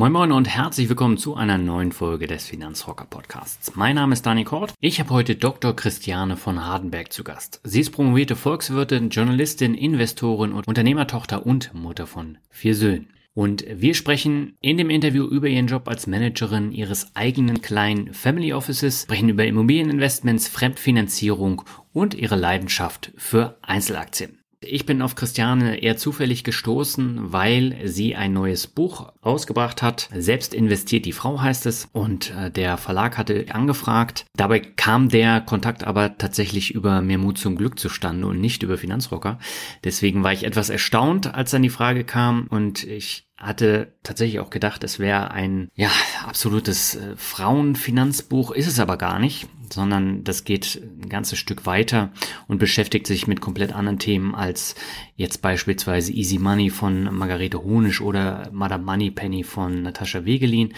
Moin Moin und herzlich willkommen zu einer neuen Folge des Finanzrocker Podcasts. Mein Name ist Dani Kort. Ich habe heute Dr. Christiane von Hardenberg zu Gast. Sie ist promovierte Volkswirtin, Journalistin, Investorin und Unternehmertochter und Mutter von vier Söhnen. Und wir sprechen in dem Interview über ihren Job als Managerin ihres eigenen kleinen Family Offices, sprechen über Immobilieninvestments, Fremdfinanzierung und ihre Leidenschaft für Einzelaktien. Ich bin auf Christiane eher zufällig gestoßen, weil sie ein neues Buch rausgebracht hat. Selbst investiert die Frau heißt es. Und äh, der Verlag hatte angefragt. Dabei kam der Kontakt aber tatsächlich über Mehr Mut zum Glück zustande und nicht über Finanzrocker. Deswegen war ich etwas erstaunt, als dann die Frage kam und ich hatte tatsächlich auch gedacht, es wäre ein ja absolutes äh, Frauenfinanzbuch, ist es aber gar nicht, sondern das geht ein ganzes Stück weiter und beschäftigt sich mit komplett anderen Themen als jetzt beispielsweise Easy Money von Margarete Honisch oder Madame Moneypenny von Natascha Wegelin,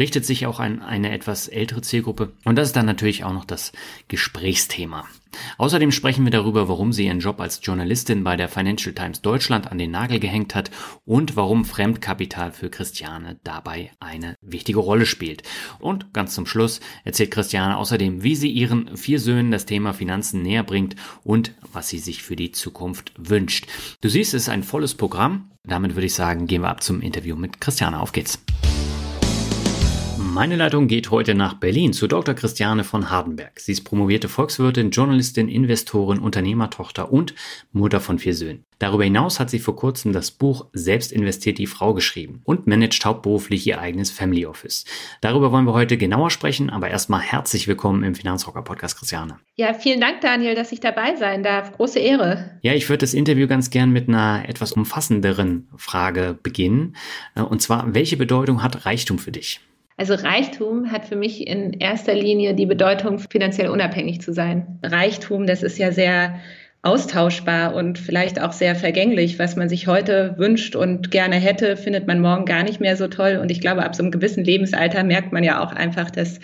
richtet sich auch an eine etwas ältere Zielgruppe und das ist dann natürlich auch noch das Gesprächsthema. Außerdem sprechen wir darüber, warum sie ihren Job als Journalistin bei der Financial Times Deutschland an den Nagel gehängt hat und warum Fremdkapital für Christiane dabei eine wichtige Rolle spielt. Und ganz zum Schluss erzählt Christiane außerdem, wie sie ihren vier Söhnen das Thema Finanzen näher bringt und was sie sich für die Zukunft wünscht. Du siehst, es ist ein volles Programm. Damit würde ich sagen, gehen wir ab zum Interview mit Christiane. Auf geht's. Meine Leitung geht heute nach Berlin zu Dr. Christiane von Hardenberg. Sie ist promovierte Volkswirtin, Journalistin, Investorin, Unternehmertochter und Mutter von vier Söhnen. Darüber hinaus hat sie vor kurzem das Buch Selbst investiert die Frau geschrieben und managt hauptberuflich ihr eigenes Family Office. Darüber wollen wir heute genauer sprechen, aber erstmal herzlich willkommen im Finanzrocker Podcast, Christiane. Ja, vielen Dank, Daniel, dass ich dabei sein darf. Große Ehre. Ja, ich würde das Interview ganz gern mit einer etwas umfassenderen Frage beginnen. Und zwar, welche Bedeutung hat Reichtum für dich? Also Reichtum hat für mich in erster Linie die Bedeutung, finanziell unabhängig zu sein. Reichtum, das ist ja sehr austauschbar und vielleicht auch sehr vergänglich. Was man sich heute wünscht und gerne hätte, findet man morgen gar nicht mehr so toll. Und ich glaube, ab so einem gewissen Lebensalter merkt man ja auch einfach, dass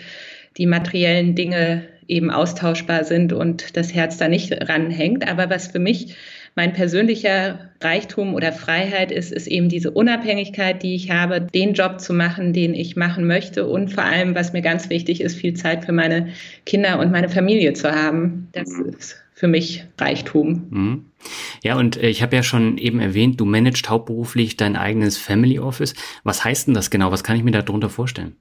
die materiellen Dinge eben austauschbar sind und das Herz da nicht ranhängt. Aber was für mich mein persönlicher Reichtum oder Freiheit ist, ist eben diese Unabhängigkeit, die ich habe, den Job zu machen, den ich machen möchte und vor allem, was mir ganz wichtig ist, viel Zeit für meine Kinder und meine Familie zu haben. Das mhm. ist für mich Reichtum. Mhm. Ja, und äh, ich habe ja schon eben erwähnt, du managst hauptberuflich dein eigenes Family Office. Was heißt denn das genau? Was kann ich mir darunter vorstellen?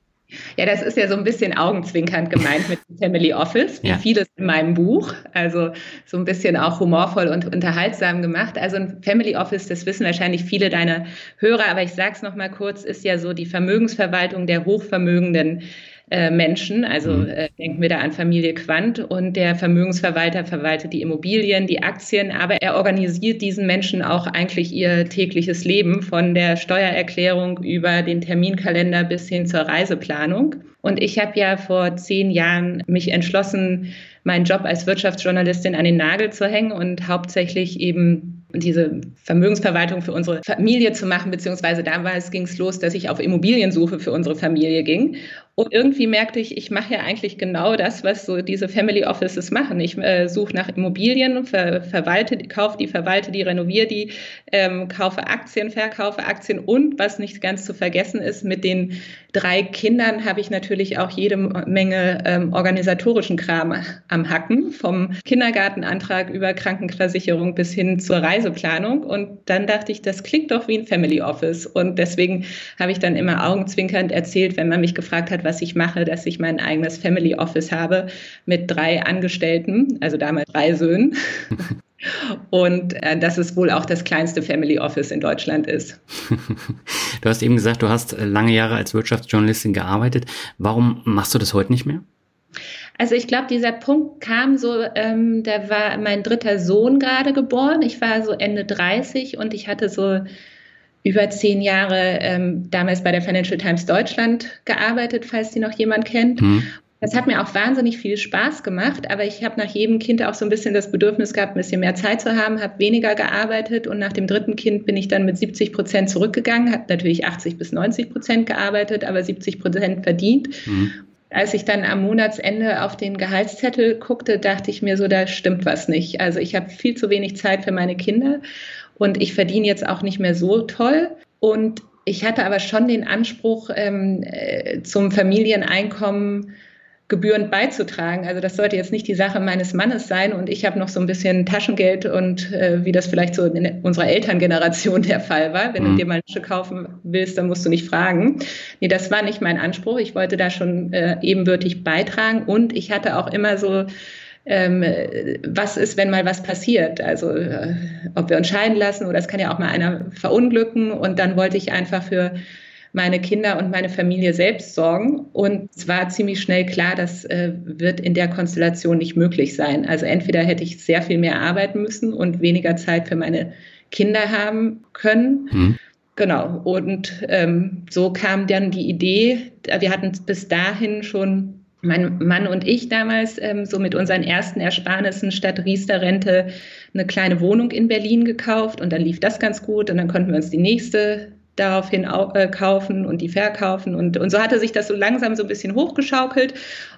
Ja, das ist ja so ein bisschen augenzwinkernd gemeint mit Family Office, wie ja. vieles in meinem Buch. Also so ein bisschen auch humorvoll und unterhaltsam gemacht. Also ein Family Office, das wissen wahrscheinlich viele deiner Hörer, aber ich sage es nochmal kurz, ist ja so die Vermögensverwaltung der hochvermögenden äh, Menschen. Also mhm. äh, denken wir da an Familie Quandt und der Vermögensverwalter verwaltet die Immobilien, die Aktien, aber er organisiert diesen Menschen auch eigentlich ihr tägliches Leben von der Steuererklärung über den Terminkalender bis hin zur Reiseplanung. Und ich habe ja vor zehn Jahren mich entschlossen, meinen Job als Wirtschaftsjournalistin an den Nagel zu hängen und hauptsächlich eben diese Vermögensverwaltung für unsere Familie zu machen, beziehungsweise damals ging es los, dass ich auf Immobiliensuche für unsere Familie ging. Und irgendwie merkte ich, ich mache ja eigentlich genau das, was so diese Family Offices machen. Ich äh, suche nach Immobilien, ver verwalte, kaufe die, verwalte die, renoviere die, ähm, kaufe Aktien, verkaufe Aktien und was nicht ganz zu vergessen ist, mit den drei Kindern habe ich natürlich auch jede Menge ähm, organisatorischen Kram am Hacken, vom Kindergartenantrag über Krankenversicherung bis hin zur Reiseplanung. Und dann dachte ich, das klingt doch wie ein Family Office. Und deswegen habe ich dann immer augenzwinkernd erzählt, wenn man mich gefragt hat, was ich mache, dass ich mein eigenes Family Office habe mit drei Angestellten, also damals drei Söhnen. und äh, dass es wohl auch das kleinste Family Office in Deutschland ist. du hast eben gesagt, du hast äh, lange Jahre als Wirtschaftsjournalistin gearbeitet. Warum machst du das heute nicht mehr? Also ich glaube, dieser Punkt kam so, ähm, da war mein dritter Sohn gerade geboren. Ich war so Ende 30 und ich hatte so über zehn Jahre ähm, damals bei der Financial Times Deutschland gearbeitet, falls die noch jemand kennt. Mhm. Das hat mir auch wahnsinnig viel Spaß gemacht, aber ich habe nach jedem Kind auch so ein bisschen das Bedürfnis gehabt, ein bisschen mehr Zeit zu haben, habe weniger gearbeitet und nach dem dritten Kind bin ich dann mit 70 Prozent zurückgegangen, habe natürlich 80 bis 90 Prozent gearbeitet, aber 70 Prozent verdient. Mhm. Als ich dann am Monatsende auf den Gehaltszettel guckte, dachte ich mir so, da stimmt was nicht. Also ich habe viel zu wenig Zeit für meine Kinder und ich verdiene jetzt auch nicht mehr so toll. Und ich hatte aber schon den Anspruch, ähm, äh, zum Familieneinkommen gebührend beizutragen. Also das sollte jetzt nicht die Sache meines Mannes sein und ich habe noch so ein bisschen Taschengeld und äh, wie das vielleicht so in unserer Elterngeneration der Fall war. Wenn mhm. du dir mal Tasche kaufen willst, dann musst du nicht fragen. Nee, das war nicht mein Anspruch. Ich wollte da schon äh, ebenbürtig beitragen und ich hatte auch immer so ähm, was ist, wenn mal was passiert? Also äh, ob wir uns scheiden lassen oder es kann ja auch mal einer verunglücken und dann wollte ich einfach für meine Kinder und meine Familie selbst sorgen. Und es war ziemlich schnell klar, das äh, wird in der Konstellation nicht möglich sein. Also entweder hätte ich sehr viel mehr arbeiten müssen und weniger Zeit für meine Kinder haben können. Mhm. Genau. Und ähm, so kam dann die Idee, wir hatten bis dahin schon mein Mann und ich damals ähm, so mit unseren ersten Ersparnissen statt Riester-Rente eine kleine Wohnung in Berlin gekauft und dann lief das ganz gut und dann konnten wir uns die nächste daraufhin äh, kaufen und die verkaufen. Und, und so hatte sich das so langsam so ein bisschen hochgeschaukelt.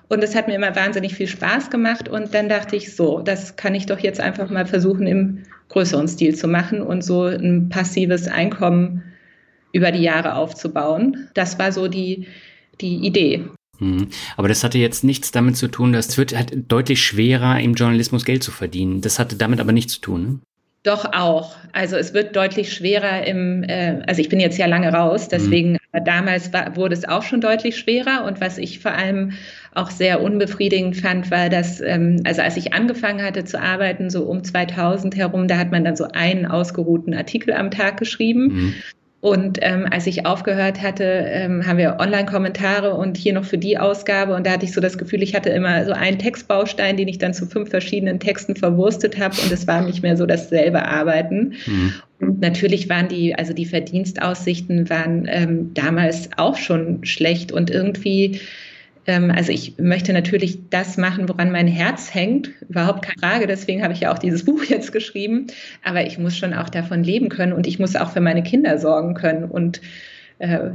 Und es hat mir immer wahnsinnig viel Spaß gemacht. Und dann dachte ich, so, das kann ich doch jetzt einfach mal versuchen, im größeren Stil zu machen und so ein passives Einkommen über die Jahre aufzubauen. Das war so die, die Idee. Mhm. Aber das hatte jetzt nichts damit zu tun, dass es wird halt deutlich schwerer, im Journalismus Geld zu verdienen. Das hatte damit aber nichts zu tun. Ne? Doch auch. Also es wird deutlich schwerer im, äh, also ich bin jetzt ja lange raus, deswegen, mhm. damals war, wurde es auch schon deutlich schwerer. Und was ich vor allem auch sehr unbefriedigend fand, war, dass, ähm, also als ich angefangen hatte zu arbeiten, so um 2000 herum, da hat man dann so einen ausgeruhten Artikel am Tag geschrieben. Mhm. Und ähm, als ich aufgehört hatte, ähm, haben wir Online-Kommentare und hier noch für die Ausgabe. Und da hatte ich so das Gefühl, ich hatte immer so einen Textbaustein, den ich dann zu fünf verschiedenen Texten verwurstet habe. Und es war nicht mehr so dasselbe Arbeiten. Mhm. Und natürlich waren die, also die Verdienstaussichten waren ähm, damals auch schon schlecht und irgendwie also ich möchte natürlich das machen, woran mein Herz hängt, überhaupt keine Frage. Deswegen habe ich ja auch dieses Buch jetzt geschrieben. Aber ich muss schon auch davon leben können und ich muss auch für meine Kinder sorgen können und äh,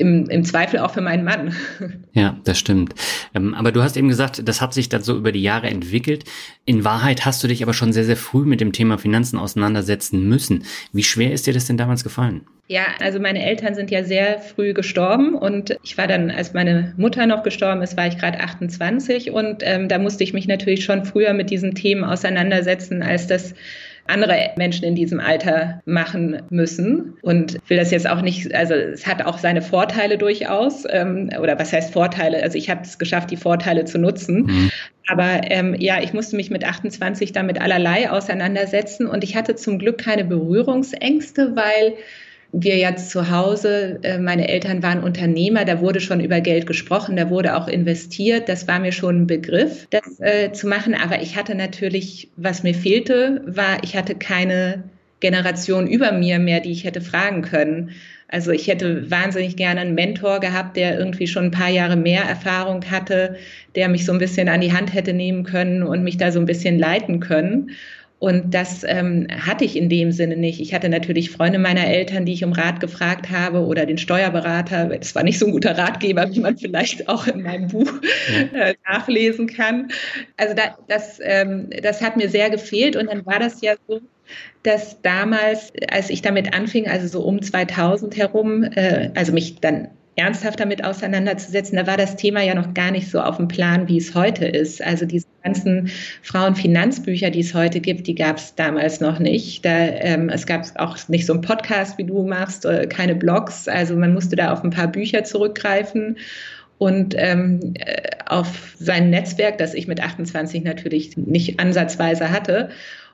im, im Zweifel auch für meinen Mann. Ja, das stimmt. Ähm, aber du hast eben gesagt, das hat sich dann so über die Jahre entwickelt. In Wahrheit hast du dich aber schon sehr, sehr früh mit dem Thema Finanzen auseinandersetzen müssen. Wie schwer ist dir das denn damals gefallen? Ja, also meine Eltern sind ja sehr früh gestorben und ich war dann, als meine Mutter noch gestorben ist, war ich gerade 28 und ähm, da musste ich mich natürlich schon früher mit diesen Themen auseinandersetzen, als das andere Menschen in diesem Alter machen müssen. Und will das jetzt auch nicht, also es hat auch seine Vorteile durchaus. Ähm, oder was heißt Vorteile? Also ich habe es geschafft, die Vorteile zu nutzen. Mhm. Aber ähm, ja, ich musste mich mit 28 damit allerlei auseinandersetzen und ich hatte zum Glück keine Berührungsängste, weil wir jetzt zu Hause, äh, meine Eltern waren Unternehmer, da wurde schon über Geld gesprochen, da wurde auch investiert. Das war mir schon ein Begriff, das äh, zu machen. Aber ich hatte natürlich, was mir fehlte, war, ich hatte keine Generation über mir mehr, die ich hätte fragen können. Also ich hätte wahnsinnig gerne einen Mentor gehabt, der irgendwie schon ein paar Jahre mehr Erfahrung hatte, der mich so ein bisschen an die Hand hätte nehmen können und mich da so ein bisschen leiten können. Und das ähm, hatte ich in dem Sinne nicht. Ich hatte natürlich Freunde meiner Eltern, die ich um Rat gefragt habe oder den Steuerberater. Das war nicht so ein guter Ratgeber, wie man vielleicht auch in meinem Buch äh, nachlesen kann. Also da, das, ähm, das hat mir sehr gefehlt. Und dann war das ja so, dass damals, als ich damit anfing, also so um 2000 herum, äh, also mich dann ernsthaft damit auseinanderzusetzen, da war das Thema ja noch gar nicht so auf dem Plan, wie es heute ist. Also diese ganzen Frauenfinanzbücher, die es heute gibt, die gab es damals noch nicht. Da, ähm, es gab auch nicht so einen Podcast, wie du machst, äh, keine Blogs. Also man musste da auf ein paar Bücher zurückgreifen und ähm, äh, auf sein Netzwerk, das ich mit 28 natürlich nicht ansatzweise hatte.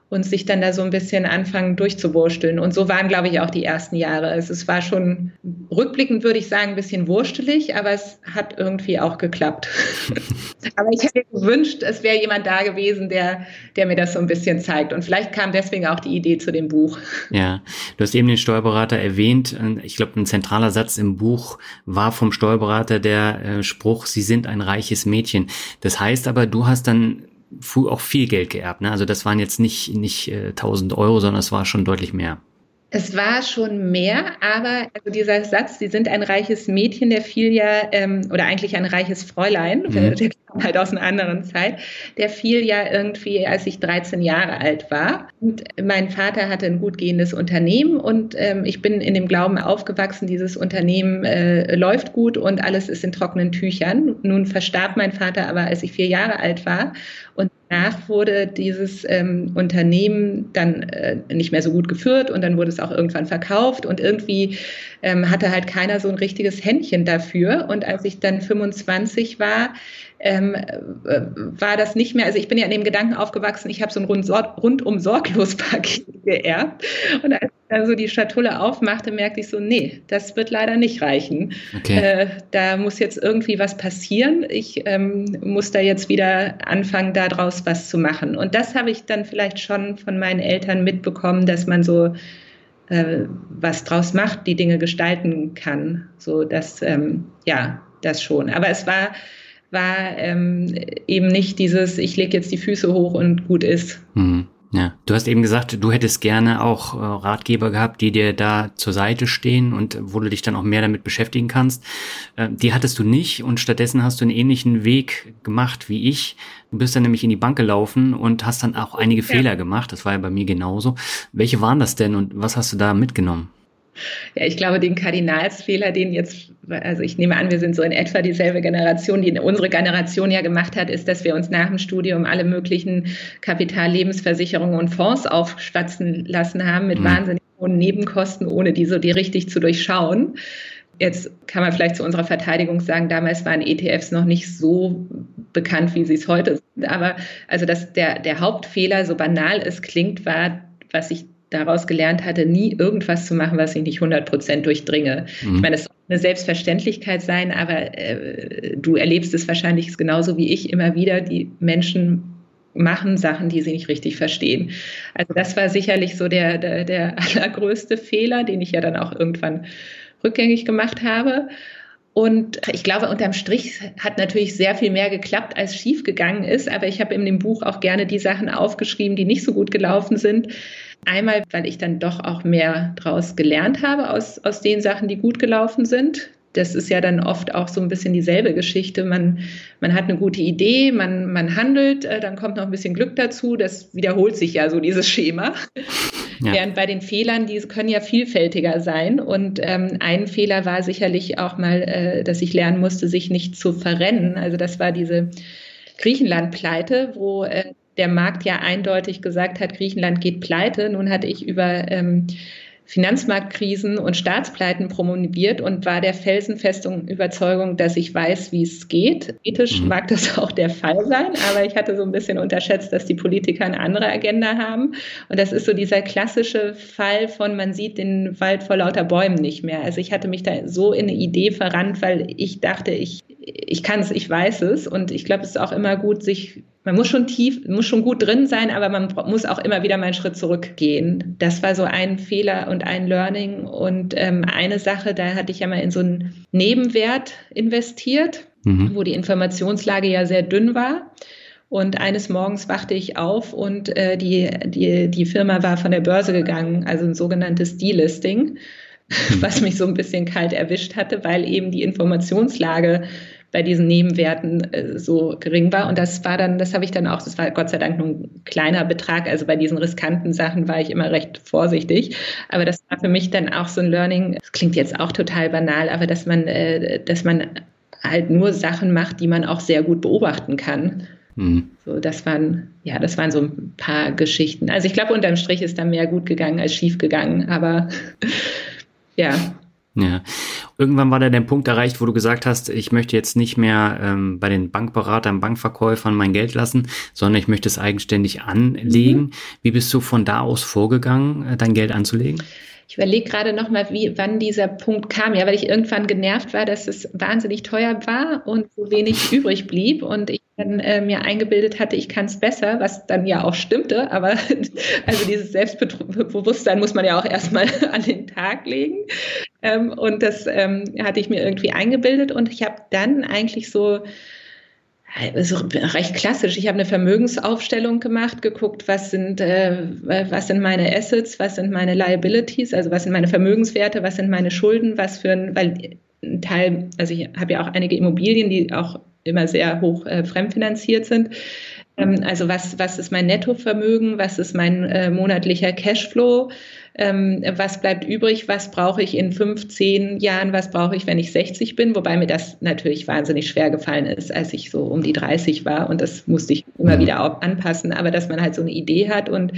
Und sich dann da so ein bisschen anfangen durchzuwursteln. Und so waren, glaube ich, auch die ersten Jahre. Also es war schon rückblickend, würde ich sagen, ein bisschen wurstelig, aber es hat irgendwie auch geklappt. aber ich hätte gewünscht, es wäre jemand da gewesen, der, der mir das so ein bisschen zeigt. Und vielleicht kam deswegen auch die Idee zu dem Buch. Ja, du hast eben den Steuerberater erwähnt. Ich glaube, ein zentraler Satz im Buch war vom Steuerberater der äh, Spruch, Sie sind ein reiches Mädchen. Das heißt aber, du hast dann auch viel Geld geerbt. Ne? Also das waren jetzt nicht, nicht äh, 1000 Euro, sondern es war schon deutlich mehr. Es war schon mehr, aber also dieser Satz, Sie sind ein reiches Mädchen, der fiel ja, ähm, oder eigentlich ein reiches Fräulein, mhm. der kam halt aus einer anderen Zeit, der fiel ja irgendwie, als ich 13 Jahre alt war. Und mein Vater hatte ein gut gehendes Unternehmen und ähm, ich bin in dem Glauben aufgewachsen, dieses Unternehmen äh, läuft gut und alles ist in trockenen Tüchern. Nun verstarb mein Vater aber, als ich vier Jahre alt war und Danach wurde dieses ähm, Unternehmen dann äh, nicht mehr so gut geführt und dann wurde es auch irgendwann verkauft und irgendwie ähm, hatte halt keiner so ein richtiges Händchen dafür. Und als ich dann 25 war, ähm, äh, war das nicht mehr, also ich bin ja in dem Gedanken aufgewachsen, ich habe so ein rund, rundum sorglos Paket geerbt. Und als ich dann so die Schatulle aufmachte, merkte ich so, nee, das wird leider nicht reichen. Okay. Äh, da muss jetzt irgendwie was passieren. Ich ähm, muss da jetzt wieder anfangen, daraus was zu machen. Und das habe ich dann vielleicht schon von meinen Eltern mitbekommen, dass man so äh, was draus macht, die Dinge gestalten kann. So dass, ähm, ja, das schon. Aber es war war ähm, eben nicht dieses, ich lege jetzt die Füße hoch und gut ist. Mhm. Ja, du hast eben gesagt, du hättest gerne auch äh, Ratgeber gehabt, die dir da zur Seite stehen und wo du dich dann auch mehr damit beschäftigen kannst. Äh, die hattest du nicht und stattdessen hast du einen ähnlichen Weg gemacht wie ich. Du bist dann nämlich in die Bank gelaufen und hast dann auch einige ja. Fehler gemacht. Das war ja bei mir genauso. Welche waren das denn und was hast du da mitgenommen? Ja, ich glaube, den Kardinalsfehler, den jetzt, also ich nehme an, wir sind so in etwa dieselbe Generation, die unsere Generation ja gemacht hat, ist, dass wir uns nach dem Studium alle möglichen Kapitallebensversicherungen und Fonds aufschwatzen lassen haben mit mhm. wahnsinnig hohen Nebenkosten, ohne die so die richtig zu durchschauen. Jetzt kann man vielleicht zu unserer Verteidigung sagen, damals waren ETFs noch nicht so bekannt, wie sie es heute sind. Aber also dass der, der Hauptfehler, so banal es klingt, war, was ich daraus gelernt hatte, nie irgendwas zu machen, was ich nicht 100 Prozent durchdringe. Mhm. Ich meine, es soll eine Selbstverständlichkeit sein, aber äh, du erlebst es wahrscheinlich genauso wie ich immer wieder. Die Menschen machen Sachen, die sie nicht richtig verstehen. Also das war sicherlich so der, der, der allergrößte Fehler, den ich ja dann auch irgendwann rückgängig gemacht habe. Und ich glaube, unterm Strich hat natürlich sehr viel mehr geklappt, als schief gegangen ist. Aber ich habe in dem Buch auch gerne die Sachen aufgeschrieben, die nicht so gut gelaufen sind. Einmal, weil ich dann doch auch mehr daraus gelernt habe aus, aus den Sachen, die gut gelaufen sind. Das ist ja dann oft auch so ein bisschen dieselbe Geschichte. Man, man hat eine gute Idee, man, man handelt, äh, dann kommt noch ein bisschen Glück dazu. Das wiederholt sich ja so, dieses Schema. Ja. Während bei den Fehlern, die können ja vielfältiger sein. Und ähm, ein Fehler war sicherlich auch mal, äh, dass ich lernen musste, sich nicht zu verrennen. Also das war diese Griechenland-Pleite, wo äh, der Markt ja eindeutig gesagt hat, Griechenland geht pleite. Nun hatte ich über ähm, Finanzmarktkrisen und Staatspleiten promoviert und war der felsenfesten Überzeugung, dass ich weiß, wie es geht. Ethisch mhm. mag das auch der Fall sein, aber ich hatte so ein bisschen unterschätzt, dass die Politiker eine andere Agenda haben. Und das ist so dieser klassische Fall von, man sieht den Wald vor lauter Bäumen nicht mehr. Also ich hatte mich da so in eine Idee verrannt, weil ich dachte, ich, ich kann es, ich weiß es. Und ich glaube, es ist auch immer gut, sich man muss schon tief, muss schon gut drin sein, aber man muss auch immer wieder mal einen Schritt zurückgehen. Das war so ein Fehler und ein Learning. Und ähm, eine Sache, da hatte ich ja mal in so einen Nebenwert investiert, mhm. wo die Informationslage ja sehr dünn war. Und eines Morgens wachte ich auf und äh, die, die, die Firma war von der Börse gegangen, also ein sogenanntes Delisting, mhm. was mich so ein bisschen kalt erwischt hatte, weil eben die Informationslage bei diesen Nebenwerten äh, so gering war. Und das war dann, das habe ich dann auch, das war Gott sei Dank nur ein kleiner Betrag. Also bei diesen riskanten Sachen war ich immer recht vorsichtig. Aber das war für mich dann auch so ein Learning. Das klingt jetzt auch total banal, aber dass man, äh, dass man halt nur Sachen macht, die man auch sehr gut beobachten kann. Mhm. So, das waren, ja, das waren so ein paar Geschichten. Also ich glaube, unterm Strich ist da mehr gut gegangen als schief gegangen, aber ja. Ja. irgendwann war da der Punkt erreicht, wo du gesagt hast, ich möchte jetzt nicht mehr ähm, bei den Bankberatern, Bankverkäufern mein Geld lassen, sondern ich möchte es eigenständig anlegen. Mhm. Wie bist du von da aus vorgegangen, äh, dein Geld anzulegen? Ich überlege gerade nochmal, wann dieser Punkt kam. Ja, weil ich irgendwann genervt war, dass es wahnsinnig teuer war und so wenig übrig blieb und ich dann äh, mir eingebildet hatte, ich kann es besser, was dann ja auch stimmte. Aber also dieses Selbstbewusstsein muss man ja auch erstmal an den Tag legen. Ähm, und das ähm, hatte ich mir irgendwie eingebildet und ich habe dann eigentlich so also recht klassisch. Ich habe eine Vermögensaufstellung gemacht, geguckt, was sind, äh, was sind meine Assets, was sind meine Liabilities, also was sind meine Vermögenswerte, was sind meine Schulden, was für ein, weil ein Teil, also ich habe ja auch einige Immobilien, die auch immer sehr hoch äh, fremdfinanziert sind. Ähm, also was, was ist mein Nettovermögen, was ist mein äh, monatlicher Cashflow, ähm, was bleibt übrig, was brauche ich in fünf, zehn Jahren, was brauche ich, wenn ich 60 bin, wobei mir das natürlich wahnsinnig schwer gefallen ist, als ich so um die 30 war und das musste ich immer mhm. wieder auch anpassen, aber dass man halt so eine Idee hat und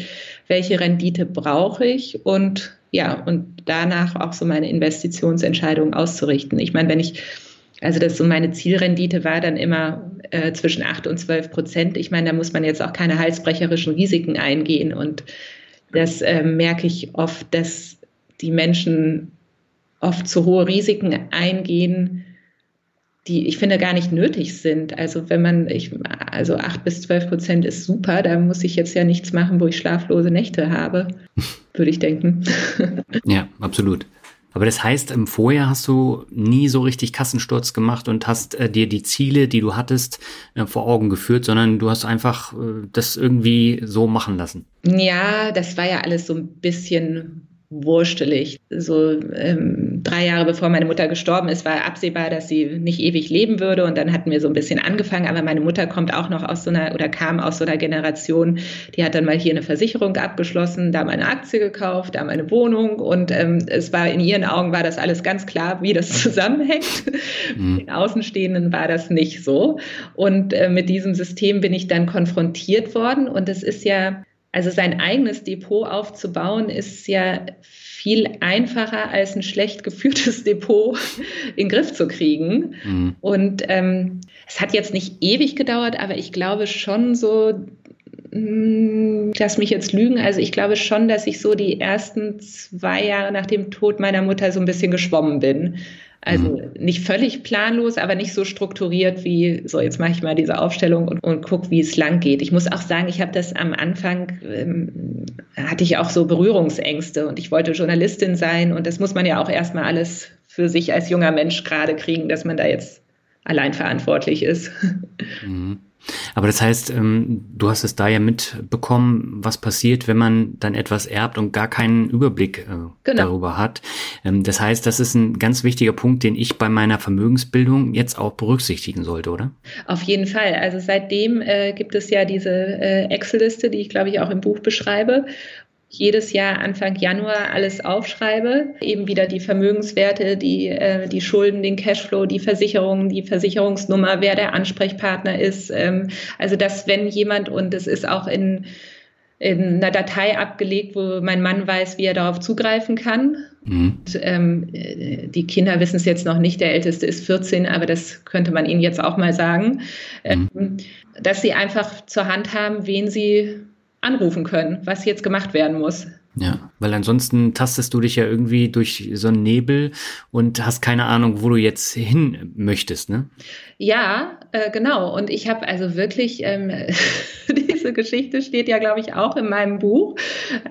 welche Rendite brauche ich und ja, und danach auch so meine Investitionsentscheidungen auszurichten. Ich meine, wenn ich also das so meine Zielrendite war dann immer äh, zwischen 8 und 12 Prozent. Ich meine, da muss man jetzt auch keine halsbrecherischen Risiken eingehen. Und das äh, merke ich oft, dass die Menschen oft zu hohe Risiken eingehen, die ich finde gar nicht nötig sind. Also wenn man, ich, also 8 bis 12 Prozent ist super, da muss ich jetzt ja nichts machen, wo ich schlaflose Nächte habe, würde ich denken. Ja, absolut. Aber das heißt, im Vorjahr hast du nie so richtig Kassensturz gemacht und hast äh, dir die Ziele, die du hattest, äh, vor Augen geführt, sondern du hast einfach äh, das irgendwie so machen lassen. Ja, das war ja alles so ein bisschen wurstelig. So ähm, drei Jahre bevor meine Mutter gestorben ist, war absehbar, dass sie nicht ewig leben würde. Und dann hatten wir so ein bisschen angefangen. Aber meine Mutter kommt auch noch aus so einer oder kam aus so einer Generation, die hat dann mal hier eine Versicherung abgeschlossen, da mal eine Aktie gekauft, da mal eine Wohnung. Und ähm, es war in ihren Augen war das alles ganz klar, wie das zusammenhängt. Mhm. Den Außenstehenden war das nicht so. Und äh, mit diesem System bin ich dann konfrontiert worden. Und es ist ja also sein eigenes Depot aufzubauen, ist ja viel einfacher als ein schlecht geführtes Depot in den Griff zu kriegen. Mhm. Und ähm, es hat jetzt nicht ewig gedauert, aber ich glaube schon so, hm, lass mich jetzt lügen, also ich glaube schon, dass ich so die ersten zwei Jahre nach dem Tod meiner Mutter so ein bisschen geschwommen bin. Also mhm. nicht völlig planlos, aber nicht so strukturiert wie, so jetzt mache ich mal diese Aufstellung und, und gucke, wie es lang geht. Ich muss auch sagen, ich habe das am Anfang, ähm, hatte ich auch so Berührungsängste und ich wollte Journalistin sein und das muss man ja auch erstmal alles für sich als junger Mensch gerade kriegen, dass man da jetzt allein verantwortlich ist. Mhm. Aber das heißt, ähm, du hast es da ja mitbekommen, was passiert, wenn man dann etwas erbt und gar keinen Überblick äh, genau. darüber hat. Ähm, das heißt, das ist ein ganz wichtiger Punkt, den ich bei meiner Vermögensbildung jetzt auch berücksichtigen sollte, oder? Auf jeden Fall. Also seitdem äh, gibt es ja diese äh, Excel-Liste, die ich glaube ich auch im Buch beschreibe jedes Jahr Anfang Januar alles aufschreibe, eben wieder die Vermögenswerte, die, äh, die Schulden, den Cashflow, die Versicherungen, die Versicherungsnummer, wer der Ansprechpartner ist. Ähm, also dass wenn jemand, und es ist auch in, in einer Datei abgelegt, wo mein Mann weiß, wie er darauf zugreifen kann. Mhm. Und, ähm, die Kinder wissen es jetzt noch nicht, der Älteste ist 14, aber das könnte man ihnen jetzt auch mal sagen, mhm. ähm, dass sie einfach zur Hand haben, wen sie anrufen können, was jetzt gemacht werden muss. Ja, weil ansonsten tastest du dich ja irgendwie durch so einen Nebel und hast keine Ahnung, wo du jetzt hin möchtest, ne? Ja, äh, genau. Und ich habe also wirklich, ähm, diese Geschichte steht ja, glaube ich, auch in meinem Buch.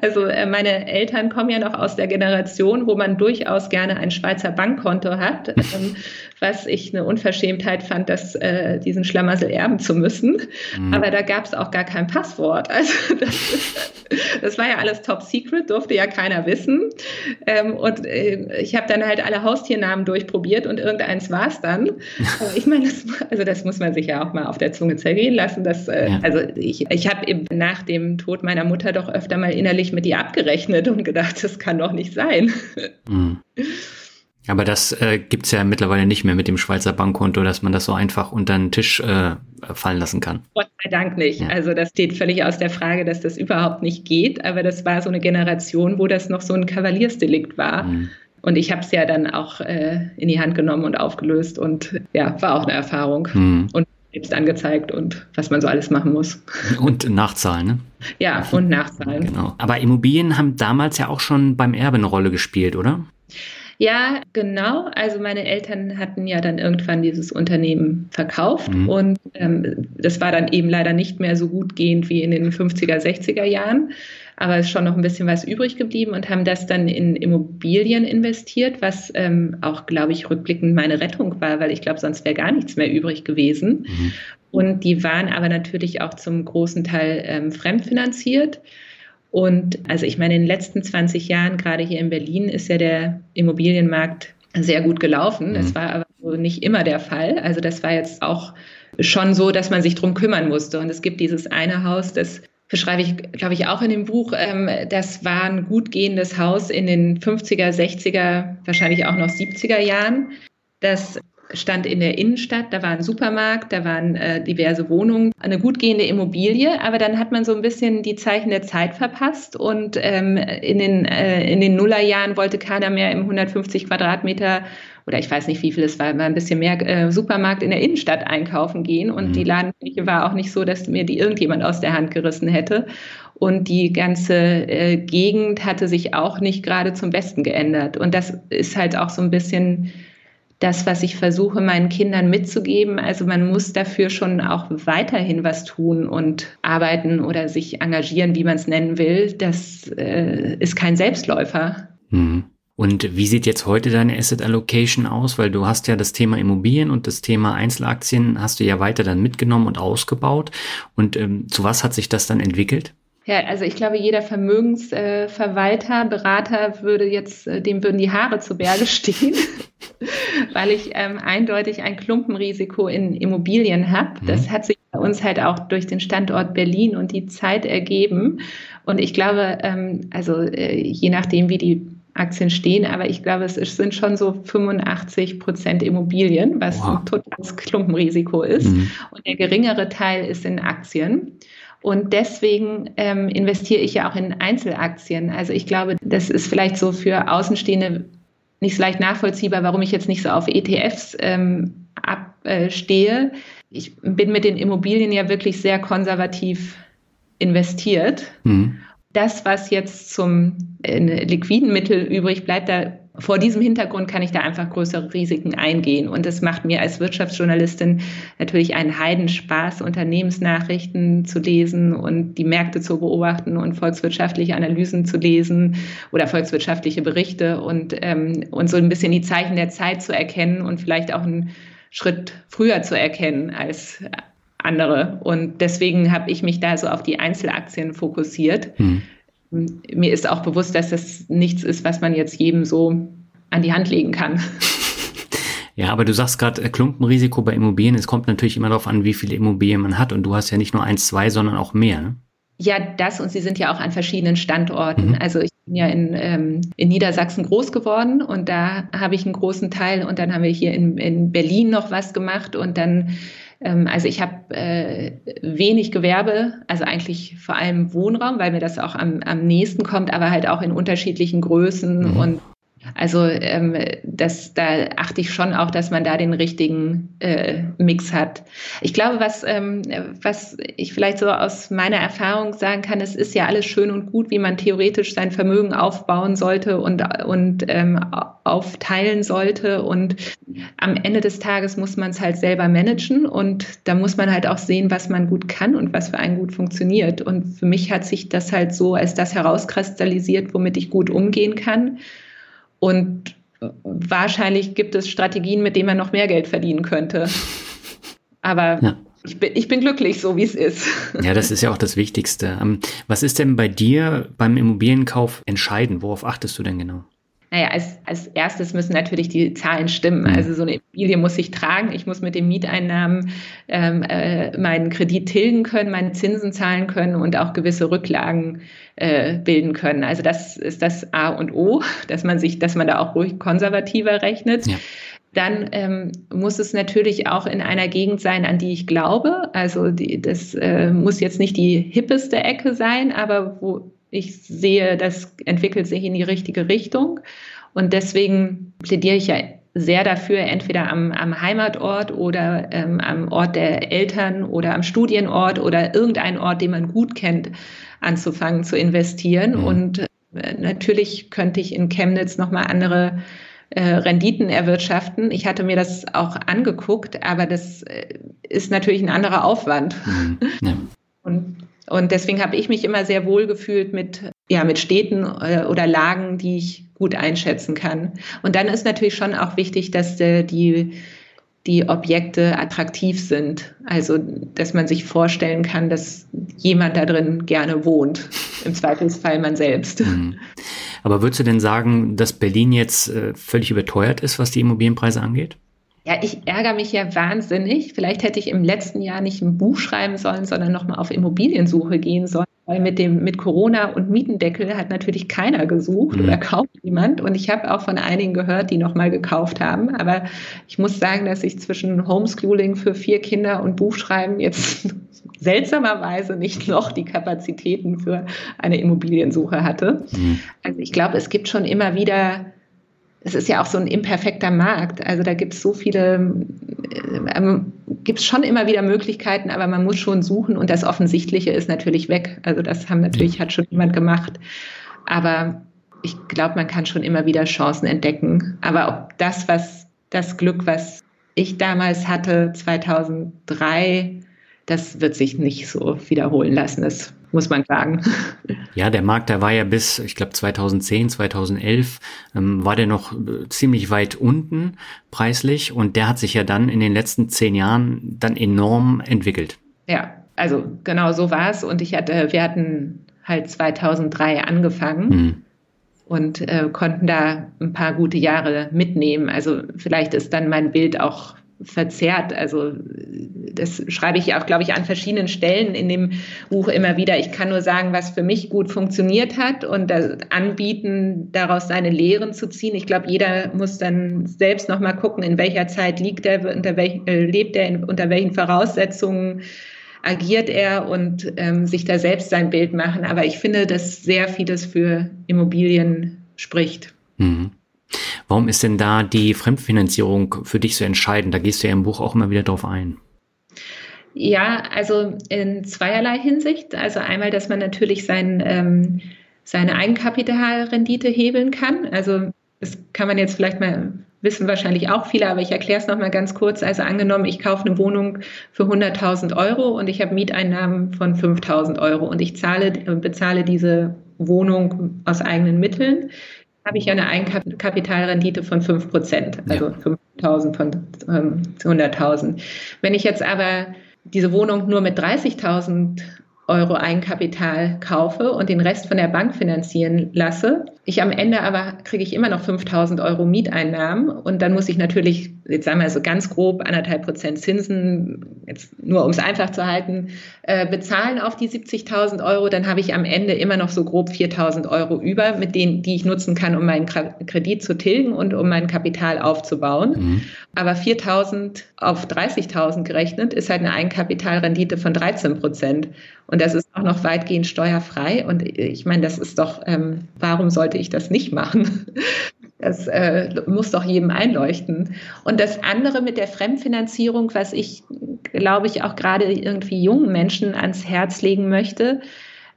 Also äh, meine Eltern kommen ja noch aus der Generation, wo man durchaus gerne ein Schweizer Bankkonto hat. Ähm, was ich eine Unverschämtheit fand, dass äh, diesen Schlamassel erben zu müssen. Mhm. Aber da gab es auch gar kein Passwort. Also das, das, war ja alles top secret, durfte ja keiner wissen. Ähm, und äh, ich habe dann halt alle Haustiernamen durchprobiert und irgendeins war es dann. ich meine, das, also das muss man sich ja auch mal auf der Zunge zergehen lassen. Dass, äh, ja. Also ich, ich habe nach dem Tod meiner Mutter doch öfter mal innerlich mit ihr abgerechnet und gedacht, das kann doch nicht sein. Mhm. Aber das äh, gibt's ja mittlerweile nicht mehr mit dem Schweizer Bankkonto, dass man das so einfach unter den Tisch äh, fallen lassen kann. Gott sei Dank nicht. Ja. Also das steht völlig aus der Frage, dass das überhaupt nicht geht. Aber das war so eine Generation, wo das noch so ein Kavaliersdelikt war. Mhm. Und ich habe es ja dann auch äh, in die Hand genommen und aufgelöst und ja, war auch eine Erfahrung. Mhm. Und selbst angezeigt und was man so alles machen muss. Und Nachzahlen, ne? Ja, und Nachzahlen. Genau. Aber Immobilien haben damals ja auch schon beim Erbe eine Rolle gespielt, oder? Ja, genau. Also meine Eltern hatten ja dann irgendwann dieses Unternehmen verkauft mhm. und ähm, das war dann eben leider nicht mehr so gut gehend wie in den 50er, 60er Jahren. Aber es ist schon noch ein bisschen was übrig geblieben und haben das dann in Immobilien investiert, was ähm, auch, glaube ich, rückblickend meine Rettung war, weil ich glaube, sonst wäre gar nichts mehr übrig gewesen. Mhm. Und die waren aber natürlich auch zum großen Teil ähm, fremdfinanziert. Und also ich meine, in den letzten 20 Jahren, gerade hier in Berlin, ist ja der Immobilienmarkt sehr gut gelaufen. Das mhm. war aber so nicht immer der Fall. Also das war jetzt auch schon so, dass man sich drum kümmern musste. Und es gibt dieses eine Haus, das beschreibe ich, glaube ich, auch in dem Buch. Ähm, das war ein gut gehendes Haus in den 50er, 60er, wahrscheinlich auch noch 70er Jahren. Das stand in der Innenstadt, da war ein Supermarkt, da waren äh, diverse Wohnungen, eine gut gehende Immobilie, aber dann hat man so ein bisschen die Zeichen der Zeit verpasst und ähm, in, den, äh, in den Nullerjahren wollte keiner mehr im 150 Quadratmeter oder ich weiß nicht, wie viel es war, mal ein bisschen mehr äh, Supermarkt in der Innenstadt einkaufen gehen und mhm. die Ladenfläche war auch nicht so, dass mir die irgendjemand aus der Hand gerissen hätte. Und die ganze äh, Gegend hatte sich auch nicht gerade zum Besten geändert. Und das ist halt auch so ein bisschen das, was ich versuche, meinen Kindern mitzugeben. Also man muss dafür schon auch weiterhin was tun und arbeiten oder sich engagieren, wie man es nennen will. Das äh, ist kein Selbstläufer. Mhm. Und wie sieht jetzt heute deine Asset Allocation aus? Weil du hast ja das Thema Immobilien und das Thema Einzelaktien hast du ja weiter dann mitgenommen und ausgebaut. Und ähm, zu was hat sich das dann entwickelt? Ja, also ich glaube, jeder Vermögensverwalter, äh, Berater würde jetzt, äh, dem würden die Haare zu Berge stehen, weil ich ähm, eindeutig ein Klumpenrisiko in Immobilien habe. Mhm. Das hat sich bei uns halt auch durch den Standort Berlin und die Zeit ergeben. Und ich glaube, ähm, also äh, je nachdem, wie die Aktien stehen, aber ich glaube, es sind schon so 85 Prozent Immobilien, was wow. ein totales Klumpenrisiko ist. Mhm. Und der geringere Teil ist in Aktien. Und deswegen ähm, investiere ich ja auch in Einzelaktien. Also ich glaube, das ist vielleicht so für Außenstehende nicht so leicht nachvollziehbar, warum ich jetzt nicht so auf ETFs ähm, abstehe. Ich bin mit den Immobilien ja wirklich sehr konservativ investiert. Mhm. Das, was jetzt zum äh, liquiden Mittel übrig bleibt, da vor diesem Hintergrund kann ich da einfach größere Risiken eingehen. Und es macht mir als Wirtschaftsjournalistin natürlich einen Heidenspaß, Unternehmensnachrichten zu lesen und die Märkte zu beobachten und volkswirtschaftliche Analysen zu lesen oder volkswirtschaftliche Berichte und, ähm, und so ein bisschen die Zeichen der Zeit zu erkennen und vielleicht auch einen Schritt früher zu erkennen als andere. Und deswegen habe ich mich da so auf die Einzelaktien fokussiert. Hm mir ist auch bewusst, dass das nichts ist, was man jetzt jedem so an die Hand legen kann. Ja, aber du sagst gerade äh, Klumpenrisiko bei Immobilien. Es kommt natürlich immer darauf an, wie viele Immobilien man hat. Und du hast ja nicht nur eins, zwei, sondern auch mehr. Ne? Ja, das und sie sind ja auch an verschiedenen Standorten. Mhm. Also ich bin ja in, ähm, in Niedersachsen groß geworden und da habe ich einen großen Teil und dann haben wir hier in, in Berlin noch was gemacht und dann ähm, also ich habe äh, wenig Gewerbe, also eigentlich vor allem Wohnraum, weil mir das auch am, am nächsten kommt, aber halt auch in unterschiedlichen Größen mhm. und also ähm, das, da achte ich schon auch, dass man da den richtigen äh, Mix hat. Ich glaube, was, ähm, was ich vielleicht so aus meiner Erfahrung sagen kann, es ist ja alles schön und gut, wie man theoretisch sein Vermögen aufbauen sollte und, und ähm, aufteilen sollte. Und am Ende des Tages muss man es halt selber managen und da muss man halt auch sehen, was man gut kann und was für einen gut funktioniert. Und für mich hat sich das halt so als das herauskristallisiert, womit ich gut umgehen kann. Und wahrscheinlich gibt es Strategien, mit denen man noch mehr Geld verdienen könnte. Aber ja. ich, bin, ich bin glücklich, so wie es ist. Ja, das ist ja auch das Wichtigste. Ähm, was ist denn bei dir beim Immobilienkauf entscheidend? Worauf achtest du denn genau? Naja, als, als erstes müssen natürlich die Zahlen stimmen. Mhm. Also so eine Immobilie muss sich tragen. Ich muss mit den Mieteinnahmen ähm, äh, meinen Kredit tilgen können, meine Zinsen zahlen können und auch gewisse Rücklagen äh, bilden können. Also das ist das A und O, dass man sich, dass man da auch ruhig konservativer rechnet. Ja. Dann ähm, muss es natürlich auch in einer Gegend sein, an die ich glaube. Also die, das äh, muss jetzt nicht die hippeste Ecke sein, aber wo ich sehe, das entwickelt sich in die richtige Richtung. Und deswegen plädiere ich ja sehr dafür, entweder am, am Heimatort oder ähm, am Ort der Eltern oder am Studienort oder irgendein Ort, den man gut kennt, anzufangen zu investieren. Mhm. Und äh, natürlich könnte ich in Chemnitz nochmal andere äh, Renditen erwirtschaften. Ich hatte mir das auch angeguckt, aber das äh, ist natürlich ein anderer Aufwand. Mhm. Ja. Und, und deswegen habe ich mich immer sehr wohl gefühlt mit, ja, mit Städten äh, oder Lagen, die ich gut einschätzen kann. Und dann ist natürlich schon auch wichtig, dass äh, die die Objekte attraktiv sind. Also, dass man sich vorstellen kann, dass jemand da drin gerne wohnt. Im Zweifelsfall man selbst. Mhm. Aber würdest du denn sagen, dass Berlin jetzt äh, völlig überteuert ist, was die Immobilienpreise angeht? Ja, ich ärgere mich ja wahnsinnig. Vielleicht hätte ich im letzten Jahr nicht ein Buch schreiben sollen, sondern nochmal auf Immobiliensuche gehen sollen. Weil mit dem mit Corona und Mietendeckel hat natürlich keiner gesucht mhm. oder kauft jemand. Und ich habe auch von einigen gehört, die nochmal gekauft haben. Aber ich muss sagen, dass ich zwischen Homeschooling für vier Kinder und Buchschreiben jetzt seltsamerweise nicht noch die Kapazitäten für eine Immobiliensuche hatte. Mhm. Also ich glaube, es gibt schon immer wieder es ist ja auch so ein imperfekter Markt. Also da gibt es so viele, äh, ähm, gibt es schon immer wieder Möglichkeiten, aber man muss schon suchen und das Offensichtliche ist natürlich weg. Also das haben natürlich, hat schon jemand gemacht. Aber ich glaube, man kann schon immer wieder Chancen entdecken. Aber ob das, was das Glück, was ich damals hatte, 2003, das wird sich nicht so wiederholen lassen. Das muss man sagen. Ja, der Markt, der war ja bis, ich glaube, 2010, 2011, ähm, war der noch äh, ziemlich weit unten preislich und der hat sich ja dann in den letzten zehn Jahren dann enorm entwickelt. Ja, also genau so war es und ich hatte, wir hatten halt 2003 angefangen. Mhm. Und äh, konnten da ein paar gute Jahre mitnehmen. Also vielleicht ist dann mein Bild auch verzerrt. Also das schreibe ich auch, glaube ich, an verschiedenen Stellen in dem Buch immer wieder. Ich kann nur sagen, was für mich gut funktioniert hat und das anbieten, daraus seine Lehren zu ziehen. Ich glaube, jeder muss dann selbst noch mal gucken, in welcher Zeit liegt er, unter welch, äh, lebt er, unter welchen Voraussetzungen agiert er und ähm, sich da selbst sein Bild machen. Aber ich finde, dass sehr vieles für Immobilien spricht. Mhm. Warum ist denn da die Fremdfinanzierung für dich so entscheidend? Da gehst du ja im Buch auch immer wieder drauf ein. Ja, also in zweierlei Hinsicht. Also einmal, dass man natürlich sein, ähm, seine Eigenkapitalrendite hebeln kann. Also das kann man jetzt vielleicht mal wissen wahrscheinlich auch viele, aber ich erkläre es nochmal ganz kurz. Also angenommen, ich kaufe eine Wohnung für 100.000 Euro und ich habe Mieteinnahmen von 5.000 Euro und ich zahle, bezahle diese Wohnung aus eigenen Mitteln habe ich ja eine Eigenkapitalrendite von 5 Prozent, also ja. 5.000 von ähm, 100.000. Wenn ich jetzt aber diese Wohnung nur mit 30.000 Euro Eigenkapital kaufe und den Rest von der Bank finanzieren lasse. Ich am Ende aber kriege ich immer noch 5000 Euro Mieteinnahmen und dann muss ich natürlich, jetzt sagen wir so ganz grob, anderthalb Prozent Zinsen, jetzt nur um es einfach zu halten, äh, bezahlen auf die 70.000 Euro. Dann habe ich am Ende immer noch so grob 4.000 Euro über, mit denen, die ich nutzen kann, um meinen Kredit zu tilgen und um mein Kapital aufzubauen. Mhm. Aber 4.000 auf 30.000 gerechnet ist halt eine Eigenkapitalrendite von 13 Prozent. Und das ist auch noch weitgehend steuerfrei. Und ich meine, das ist doch, ähm, warum sollte ich das nicht machen? Das äh, muss doch jedem einleuchten. Und das andere mit der Fremdfinanzierung, was ich, glaube ich, auch gerade irgendwie jungen Menschen ans Herz legen möchte,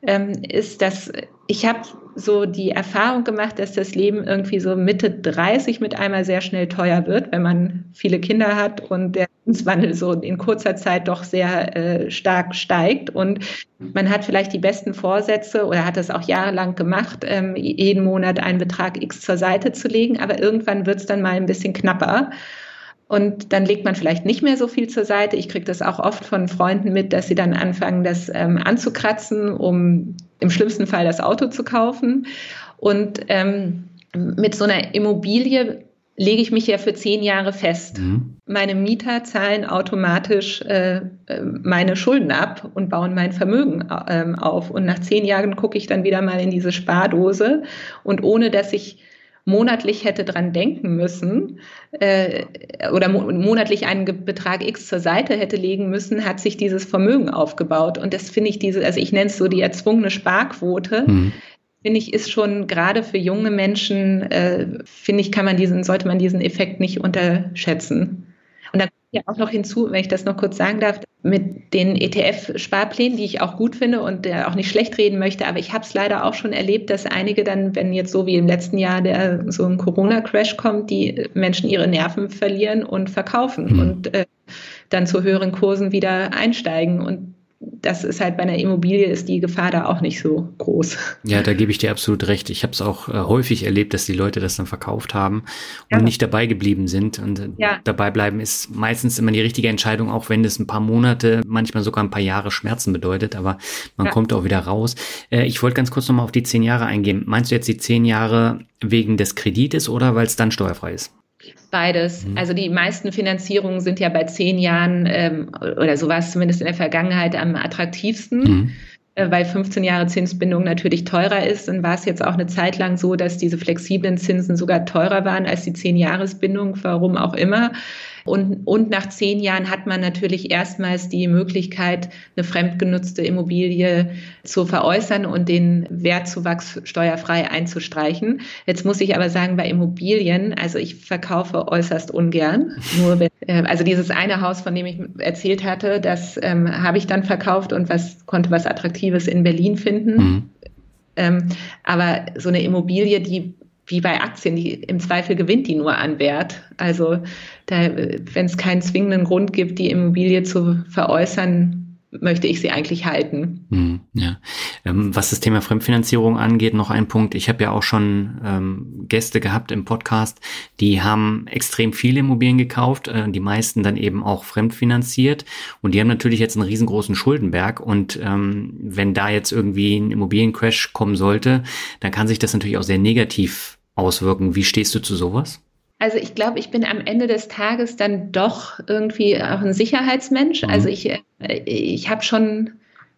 ähm, ist, dass ich habe so die Erfahrung gemacht, dass das Leben irgendwie so Mitte 30 mit einmal sehr schnell teuer wird, wenn man viele Kinder hat und der Wandel so in kurzer Zeit doch sehr äh, stark steigt und man hat vielleicht die besten Vorsätze oder hat das auch jahrelang gemacht, ähm, jeden Monat einen Betrag X zur Seite zu legen, aber irgendwann wird es dann mal ein bisschen knapper. Und dann legt man vielleicht nicht mehr so viel zur Seite. Ich kriege das auch oft von Freunden mit, dass sie dann anfangen, das ähm, anzukratzen, um im schlimmsten Fall das Auto zu kaufen. Und ähm, mit so einer Immobilie lege ich mich ja für zehn Jahre fest. Mhm. Meine Mieter zahlen automatisch äh, äh meine Schulden ab und bauen mein Vermögen äh, auf. Und nach zehn Jahren gucke ich dann wieder mal in diese Spardose und ohne dass ich monatlich hätte dran denken müssen äh, oder mo monatlich einen Betrag X zur Seite hätte legen müssen, hat sich dieses Vermögen aufgebaut. Und das finde ich diese, also ich nenne es so die erzwungene Sparquote. Mhm. finde ich, ist schon gerade für junge Menschen, äh, finde ich, kann man diesen, sollte man diesen Effekt nicht unterschätzen. Und dann kommt ja auch noch hinzu, wenn ich das noch kurz sagen darf, mit den ETF-Sparplänen, die ich auch gut finde und äh, auch nicht schlecht reden möchte, aber ich habe es leider auch schon erlebt, dass einige dann, wenn jetzt so wie im letzten Jahr der so ein Corona-Crash kommt, die Menschen ihre Nerven verlieren und verkaufen mhm. und äh, dann zu höheren Kursen wieder einsteigen. Und das ist halt bei einer Immobilie ist die Gefahr da auch nicht so groß. Ja, da gebe ich dir absolut recht. Ich habe es auch äh, häufig erlebt, dass die Leute das dann verkauft haben und ja. nicht dabei geblieben sind. Und äh, ja. dabei bleiben ist meistens immer die richtige Entscheidung, auch wenn es ein paar Monate, manchmal sogar ein paar Jahre Schmerzen bedeutet, aber man ja. kommt auch wieder raus. Äh, ich wollte ganz kurz nochmal auf die zehn Jahre eingehen. Meinst du jetzt die zehn Jahre wegen des Kredites oder weil es dann steuerfrei ist? Beides. Mhm. Also die meisten Finanzierungen sind ja bei zehn Jahren ähm, oder so war es zumindest in der Vergangenheit am attraktivsten. Mhm. Äh, weil 15 Jahre Zinsbindung natürlich teurer ist. Dann war es jetzt auch eine Zeit lang so, dass diese flexiblen Zinsen sogar teurer waren als die 10-Jahres-Bindung, warum auch immer. Und, und nach zehn Jahren hat man natürlich erstmals die Möglichkeit, eine fremdgenutzte Immobilie zu veräußern und den Wertzuwachs steuerfrei einzustreichen. Jetzt muss ich aber sagen, bei Immobilien, also ich verkaufe äußerst ungern. Nur wenn, äh, also dieses eine Haus, von dem ich erzählt hatte, das ähm, habe ich dann verkauft und was konnte was Attraktives in Berlin finden. Mhm. Ähm, aber so eine Immobilie, die wie bei Aktien, die, im Zweifel gewinnt die nur an Wert. Also wenn es keinen zwingenden Grund gibt, die Immobilie zu veräußern, möchte ich sie eigentlich halten. Hm, ja. Ähm, was das Thema Fremdfinanzierung angeht, noch ein Punkt. Ich habe ja auch schon ähm, Gäste gehabt im Podcast, die haben extrem viele Immobilien gekauft, äh, die meisten dann eben auch fremdfinanziert und die haben natürlich jetzt einen riesengroßen Schuldenberg und ähm, wenn da jetzt irgendwie ein Immobiliencrash kommen sollte, dann kann sich das natürlich auch sehr negativ auswirken. Wie stehst du zu sowas? Also ich glaube, ich bin am Ende des Tages dann doch irgendwie auch ein Sicherheitsmensch. Mhm. Also ich, äh, ich habe schon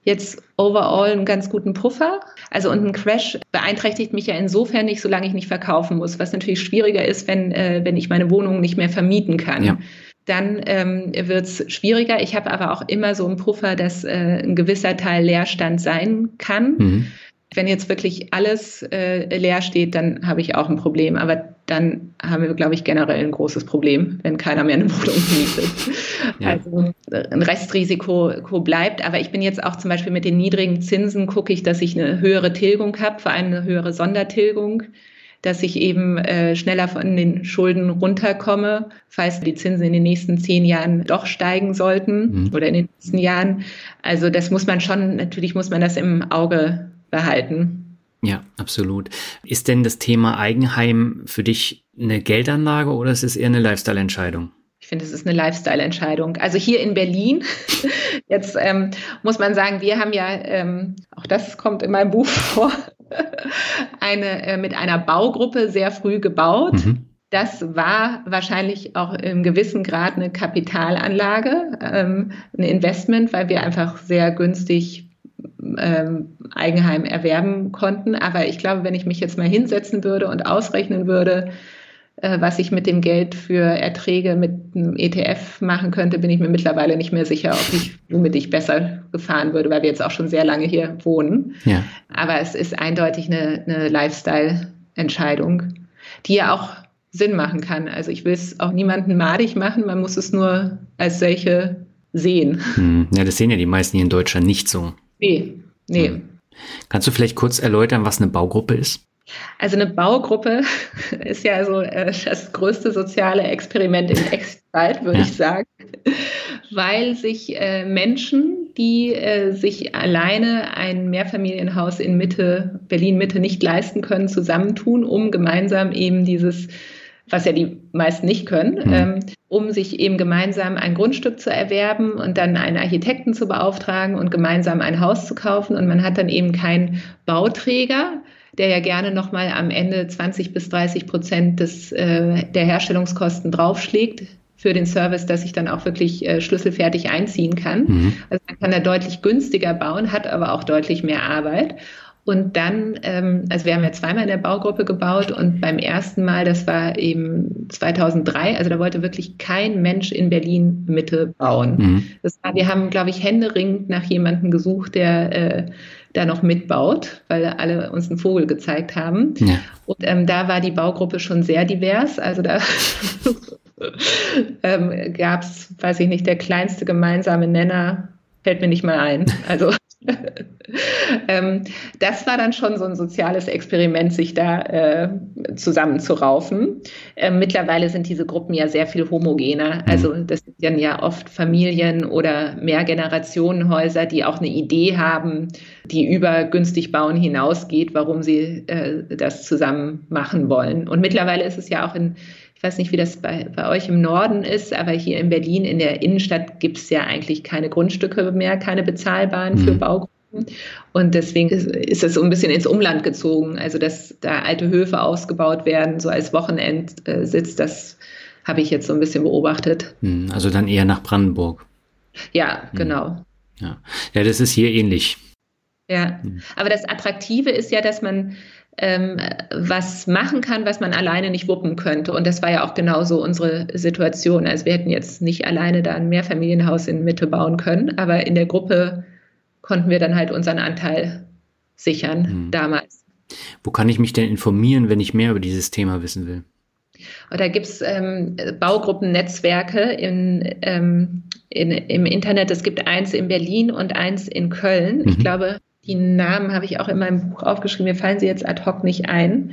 jetzt overall einen ganz guten Puffer. Also und ein Crash beeinträchtigt mich ja insofern nicht, solange ich nicht verkaufen muss, was natürlich schwieriger ist, wenn, äh, wenn ich meine Wohnung nicht mehr vermieten kann. Ja. Dann ähm, wird es schwieriger. Ich habe aber auch immer so einen Puffer, dass äh, ein gewisser Teil Leerstand sein kann. Mhm. Wenn jetzt wirklich alles äh, leer steht, dann habe ich auch ein Problem. Aber dann haben wir, glaube ich, generell ein großes Problem, wenn keiner mehr eine Wohnung mietet. Ja. Also ein Restrisiko bleibt. Aber ich bin jetzt auch zum Beispiel mit den niedrigen Zinsen, gucke ich, dass ich eine höhere Tilgung habe, vor allem eine höhere Sondertilgung dass ich eben äh, schneller von den Schulden runterkomme, falls die Zinsen in den nächsten zehn Jahren doch steigen sollten mhm. oder in den nächsten Jahren. Also das muss man schon, natürlich muss man das im Auge behalten. Ja, absolut. Ist denn das Thema Eigenheim für dich eine Geldanlage oder ist es eher eine Lifestyle-Entscheidung? Ich finde, es ist eine Lifestyle-Entscheidung. Also hier in Berlin, jetzt ähm, muss man sagen, wir haben ja, ähm, auch das kommt in meinem Buch vor, eine äh, mit einer Baugruppe sehr früh gebaut. Mhm. Das war wahrscheinlich auch im gewissen Grad eine Kapitalanlage, ähm, ein Investment, weil wir einfach sehr günstig ähm, Eigenheim erwerben konnten. Aber ich glaube, wenn ich mich jetzt mal hinsetzen würde und ausrechnen würde, äh, was ich mit dem Geld für Erträge mit einem ETF machen könnte, bin ich mir mittlerweile nicht mehr sicher, ob ich, womit ich besser gefahren würde, weil wir jetzt auch schon sehr lange hier wohnen. Ja. Aber es ist eindeutig eine, eine Lifestyle-Entscheidung, die ja auch Sinn machen kann. Also ich will es auch niemanden madig machen, man muss es nur als solche sehen. Hm. Ja, das sehen ja die meisten hier in Deutschland nicht so. Nee, nee. Hm. Kannst du vielleicht kurz erläutern, was eine Baugruppe ist? Also eine Baugruppe ist ja so äh, das größte soziale Experiment in Echtzeit, würde ja. ich sagen, weil sich äh, Menschen, die äh, sich alleine ein Mehrfamilienhaus in Mitte, Berlin Mitte nicht leisten können, zusammentun, um gemeinsam eben dieses was ja die meisten nicht können, mhm. ähm, um sich eben gemeinsam ein Grundstück zu erwerben und dann einen Architekten zu beauftragen und gemeinsam ein Haus zu kaufen. Und man hat dann eben keinen Bauträger, der ja gerne nochmal am Ende 20 bis 30 Prozent des, äh, der Herstellungskosten draufschlägt für den Service, dass ich dann auch wirklich äh, schlüsselfertig einziehen kann. Mhm. Also man kann da deutlich günstiger bauen, hat aber auch deutlich mehr Arbeit. Und dann, ähm, also wir haben ja zweimal in der Baugruppe gebaut und beim ersten Mal, das war eben 2003, also da wollte wirklich kein Mensch in Berlin Mitte bauen. Mhm. Das war, wir haben, glaube ich, händeringend nach jemandem gesucht, der äh, da noch mitbaut, weil alle uns einen Vogel gezeigt haben. Ja. Und ähm, da war die Baugruppe schon sehr divers. Also da ähm, gab es, weiß ich nicht, der kleinste gemeinsame Nenner fällt mir nicht mal ein. Also ähm, das war dann schon so ein soziales Experiment, sich da äh, zusammenzuraufen. Ähm, mittlerweile sind diese Gruppen ja sehr viel homogener. Mhm. Also das sind dann ja oft Familien oder Mehrgenerationenhäuser, die auch eine Idee haben, die über günstig bauen hinausgeht, warum sie äh, das zusammen machen wollen. Und mittlerweile ist es ja auch in ich weiß nicht, wie das bei, bei euch im Norden ist, aber hier in Berlin, in der Innenstadt, gibt es ja eigentlich keine Grundstücke mehr, keine bezahlbaren mhm. für Baugruppen. Und deswegen ist, es so ein bisschen ins Umland gezogen. Also, dass da alte Höfe ausgebaut werden, so als Wochenendsitz, das habe ich jetzt so ein bisschen beobachtet. Mhm, also dann eher nach Brandenburg. Ja, mhm. genau. Ja. ja, das ist hier ähnlich. Ja, mhm. aber das Attraktive ist ja, dass man ähm, was machen kann, was man alleine nicht wuppen könnte. Und das war ja auch genauso unsere Situation. Also wir hätten jetzt nicht alleine da ein Mehrfamilienhaus in Mitte bauen können, aber in der Gruppe konnten wir dann halt unseren Anteil sichern mhm. damals. Wo kann ich mich denn informieren, wenn ich mehr über dieses Thema wissen will? Und da gibt es ähm, Baugruppen-Netzwerke in, ähm, in, im Internet. Es gibt eins in Berlin und eins in Köln. Mhm. Ich glaube, die Namen habe ich auch in meinem Buch aufgeschrieben. Mir fallen sie jetzt ad hoc nicht ein,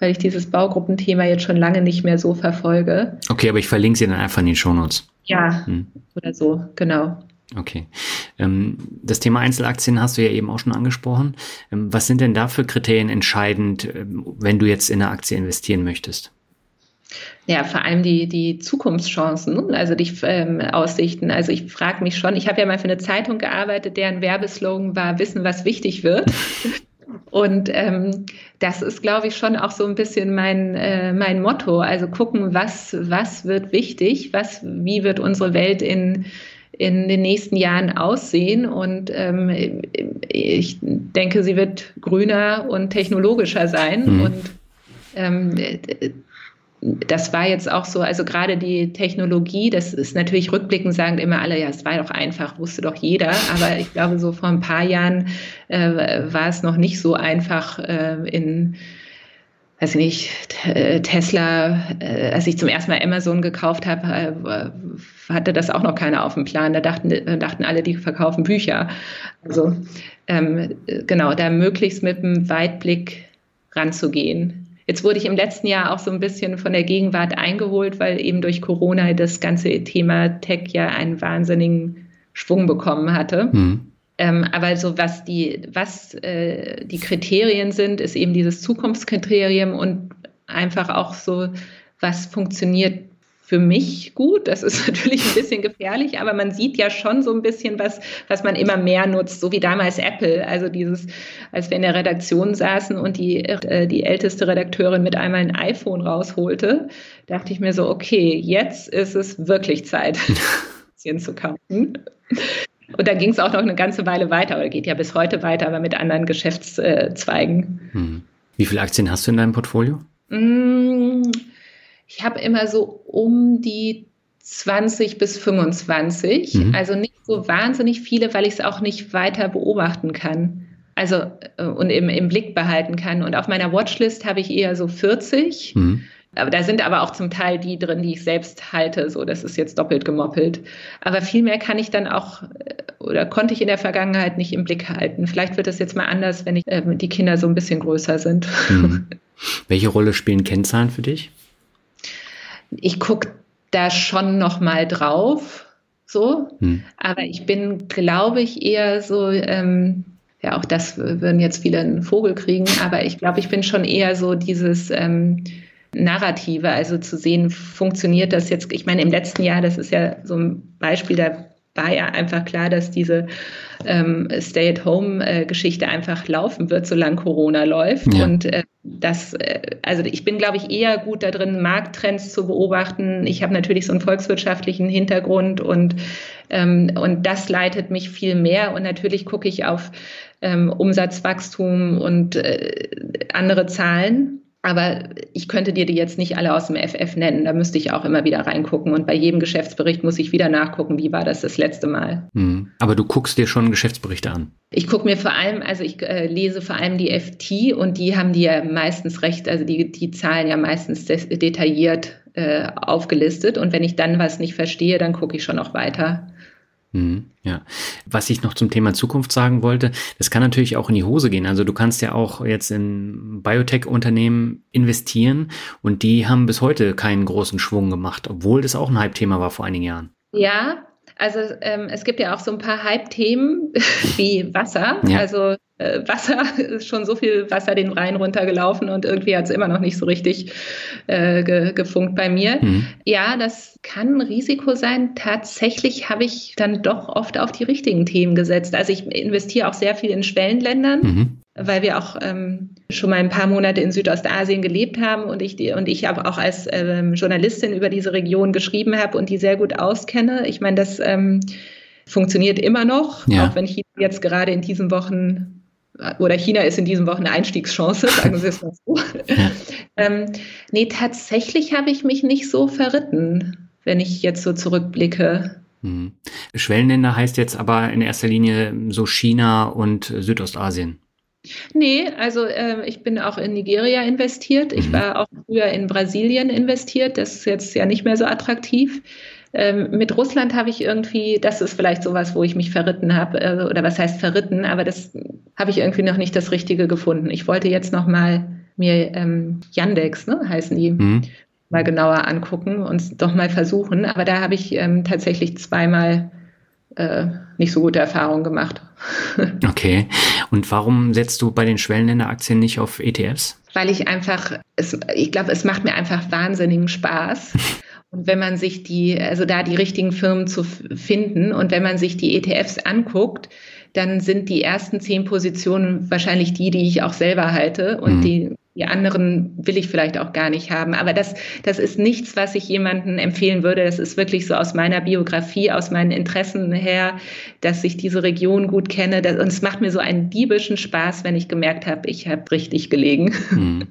weil ich dieses Baugruppenthema jetzt schon lange nicht mehr so verfolge. Okay, aber ich verlinke sie dann einfach in den Shownotes. Ja, hm. oder so, genau. Okay. Ähm, das Thema Einzelaktien hast du ja eben auch schon angesprochen. Ähm, was sind denn da für Kriterien entscheidend, ähm, wenn du jetzt in eine Aktie investieren möchtest? Ja, vor allem die, die Zukunftschancen, also die ähm, Aussichten. Also ich frage mich schon, ich habe ja mal für eine Zeitung gearbeitet, deren Werbeslogan war Wissen, was wichtig wird. Und ähm, das ist, glaube ich, schon auch so ein bisschen mein, äh, mein Motto. Also gucken, was, was wird wichtig, was, wie wird unsere Welt in, in den nächsten Jahren aussehen. Und ähm, ich denke, sie wird grüner und technologischer sein. Mhm. Und ähm, das war jetzt auch so, also gerade die Technologie, das ist natürlich rückblickend sagen immer alle, ja, es war doch einfach, wusste doch jeder. Aber ich glaube, so vor ein paar Jahren äh, war es noch nicht so einfach äh, in weiß ich nicht, Tesla, äh, als ich zum ersten Mal Amazon gekauft habe, äh, hatte das auch noch keiner auf dem Plan. Da dachten, dachten alle, die verkaufen Bücher. Also ähm, genau, da möglichst mit einem Weitblick ranzugehen. Jetzt wurde ich im letzten Jahr auch so ein bisschen von der Gegenwart eingeholt, weil eben durch Corona das ganze Thema Tech ja einen wahnsinnigen Schwung bekommen hatte. Mhm. Ähm, aber so was die, was äh, die Kriterien sind, ist eben dieses Zukunftskriterium und einfach auch so, was funktioniert für mich gut. Das ist natürlich ein bisschen gefährlich, aber man sieht ja schon so ein bisschen was, was man immer mehr nutzt, so wie damals Apple. Also dieses, als wir in der Redaktion saßen und die, äh, die älteste Redakteurin mit einmal ein iPhone rausholte, dachte ich mir so, okay, jetzt ist es wirklich Zeit, Aktien zu kaufen. Und da ging es auch noch eine ganze Weile weiter, oder geht ja bis heute weiter, aber mit anderen Geschäftszweigen. Hm. Wie viele Aktien hast du in deinem Portfolio? Mmh ich habe immer so um die 20 bis 25, mhm. also nicht so wahnsinnig viele, weil ich es auch nicht weiter beobachten kann. Also äh, und im, im Blick behalten kann. Und auf meiner Watchlist habe ich eher so 40. Mhm. Aber da sind aber auch zum Teil die drin, die ich selbst halte. So, das ist jetzt doppelt gemoppelt. Aber viel mehr kann ich dann auch äh, oder konnte ich in der Vergangenheit nicht im Blick halten. Vielleicht wird das jetzt mal anders, wenn ich, äh, die Kinder so ein bisschen größer sind. Mhm. Welche Rolle spielen Kennzahlen für dich? Ich gucke da schon noch mal drauf, so. Hm. Aber ich bin, glaube ich, eher so, ähm, ja, auch das würden jetzt viele einen Vogel kriegen, aber ich glaube, ich bin schon eher so dieses ähm, Narrative, also zu sehen, funktioniert das jetzt. Ich meine, im letzten Jahr, das ist ja so ein Beispiel, da war ja einfach klar, dass diese ähm, Stay-at-Home-Geschichte einfach laufen wird, solange Corona läuft. Ja. Und äh, das, äh, also ich bin, glaube ich, eher gut da drin, Markttrends zu beobachten. Ich habe natürlich so einen volkswirtschaftlichen Hintergrund und, ähm, und das leitet mich viel mehr. Und natürlich gucke ich auf ähm, Umsatzwachstum und äh, andere Zahlen. Aber ich könnte dir die jetzt nicht alle aus dem FF nennen. Da müsste ich auch immer wieder reingucken. Und bei jedem Geschäftsbericht muss ich wieder nachgucken, wie war das das letzte Mal. Mhm. Aber du guckst dir schon Geschäftsberichte an. Ich gucke mir vor allem, also ich äh, lese vor allem die FT und die haben die ja meistens recht, also die, die Zahlen ja meistens detailliert äh, aufgelistet. Und wenn ich dann was nicht verstehe, dann gucke ich schon noch weiter. Mhm, ja, was ich noch zum Thema Zukunft sagen wollte, das kann natürlich auch in die Hose gehen. Also du kannst ja auch jetzt in Biotech-Unternehmen investieren und die haben bis heute keinen großen Schwung gemacht, obwohl das auch ein Hype-Thema war vor einigen Jahren. Ja, also ähm, es gibt ja auch so ein paar Hype-Themen wie Wasser. Ja. Also äh, Wasser ist schon so viel Wasser den Rhein runtergelaufen und irgendwie hat es immer noch nicht so richtig äh, ge gefunkt bei mir. Mhm. Ja, das kann ein Risiko sein. Tatsächlich habe ich dann doch oft auf die richtigen Themen gesetzt. Also ich investiere auch sehr viel in Schwellenländern. Mhm weil wir auch ähm, schon mal ein paar Monate in Südostasien gelebt haben und ich die, und ich aber auch als ähm, Journalistin über diese Region geschrieben habe und die sehr gut auskenne. Ich meine, das ähm, funktioniert immer noch, ja. auch wenn China jetzt gerade in diesen Wochen oder China ist in diesen Wochen eine Einstiegschance, sagen Sie es mal so. Ja. ähm, nee, tatsächlich habe ich mich nicht so verritten, wenn ich jetzt so zurückblicke. Mhm. Schwellenländer heißt jetzt aber in erster Linie so China und Südostasien. Nee, also äh, ich bin auch in Nigeria investiert. Ich mhm. war auch früher in Brasilien investiert. Das ist jetzt ja nicht mehr so attraktiv. Ähm, mit Russland habe ich irgendwie, das ist vielleicht sowas, wo ich mich verritten habe, äh, oder was heißt verritten, aber das habe ich irgendwie noch nicht das Richtige gefunden. Ich wollte jetzt noch mal mir ähm, Yandex, ne, heißen die, mhm. mal genauer angucken und doch mal versuchen. Aber da habe ich ähm, tatsächlich zweimal äh, nicht so gute Erfahrungen gemacht. okay. Und warum setzt du bei den Schwellenländeraktien nicht auf ETFs? Weil ich einfach, es, ich glaube, es macht mir einfach wahnsinnigen Spaß. Und wenn man sich die, also da die richtigen Firmen zu finden und wenn man sich die ETFs anguckt, dann sind die ersten zehn Positionen wahrscheinlich die, die ich auch selber halte und mhm. die die anderen will ich vielleicht auch gar nicht haben. Aber das, das ist nichts, was ich jemandem empfehlen würde. Das ist wirklich so aus meiner Biografie, aus meinen Interessen her, dass ich diese Region gut kenne. und es macht mir so einen diebischen Spaß, wenn ich gemerkt habe, ich habe richtig gelegen. Hm.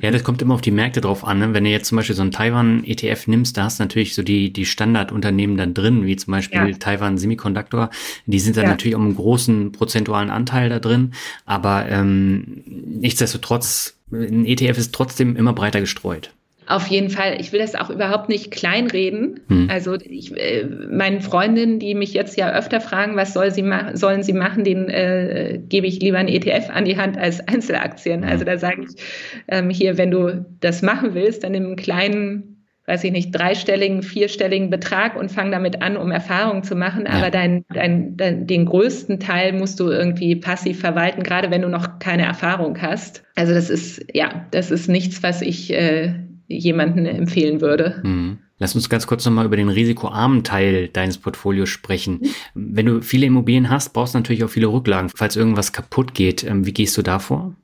Ja, das kommt immer auf die Märkte drauf an. Ne? Wenn du jetzt zum Beispiel so einen Taiwan-ETF nimmst, da hast du natürlich so die, die Standardunternehmen dann drin, wie zum Beispiel ja. Taiwan Semiconductor. Die sind dann ja. natürlich um einen großen prozentualen Anteil da drin. Aber ähm, nichtsdestotrotz ein ETF ist trotzdem immer breiter gestreut. Auf jeden Fall. Ich will das auch überhaupt nicht kleinreden. Hm. Also ich, äh, meinen Freundinnen, die mich jetzt ja öfter fragen, was soll sie sollen sie machen, denen äh, gebe ich lieber einen ETF an die Hand als Einzelaktien. Hm. Also da sage ich ähm, hier, wenn du das machen willst, dann nimm einen kleinen weiß ich nicht, dreistelligen, vierstelligen Betrag und fang damit an, um Erfahrungen zu machen. Ja. Aber dein, dein, dein, den größten Teil musst du irgendwie passiv verwalten, gerade wenn du noch keine Erfahrung hast. Also das ist, ja, das ist nichts, was ich äh, jemanden empfehlen würde. Mhm. Lass uns ganz kurz nochmal über den risikoarmen Teil deines Portfolios sprechen. Wenn du viele Immobilien hast, brauchst du natürlich auch viele Rücklagen, falls irgendwas kaputt geht. Ähm, wie gehst du da vor?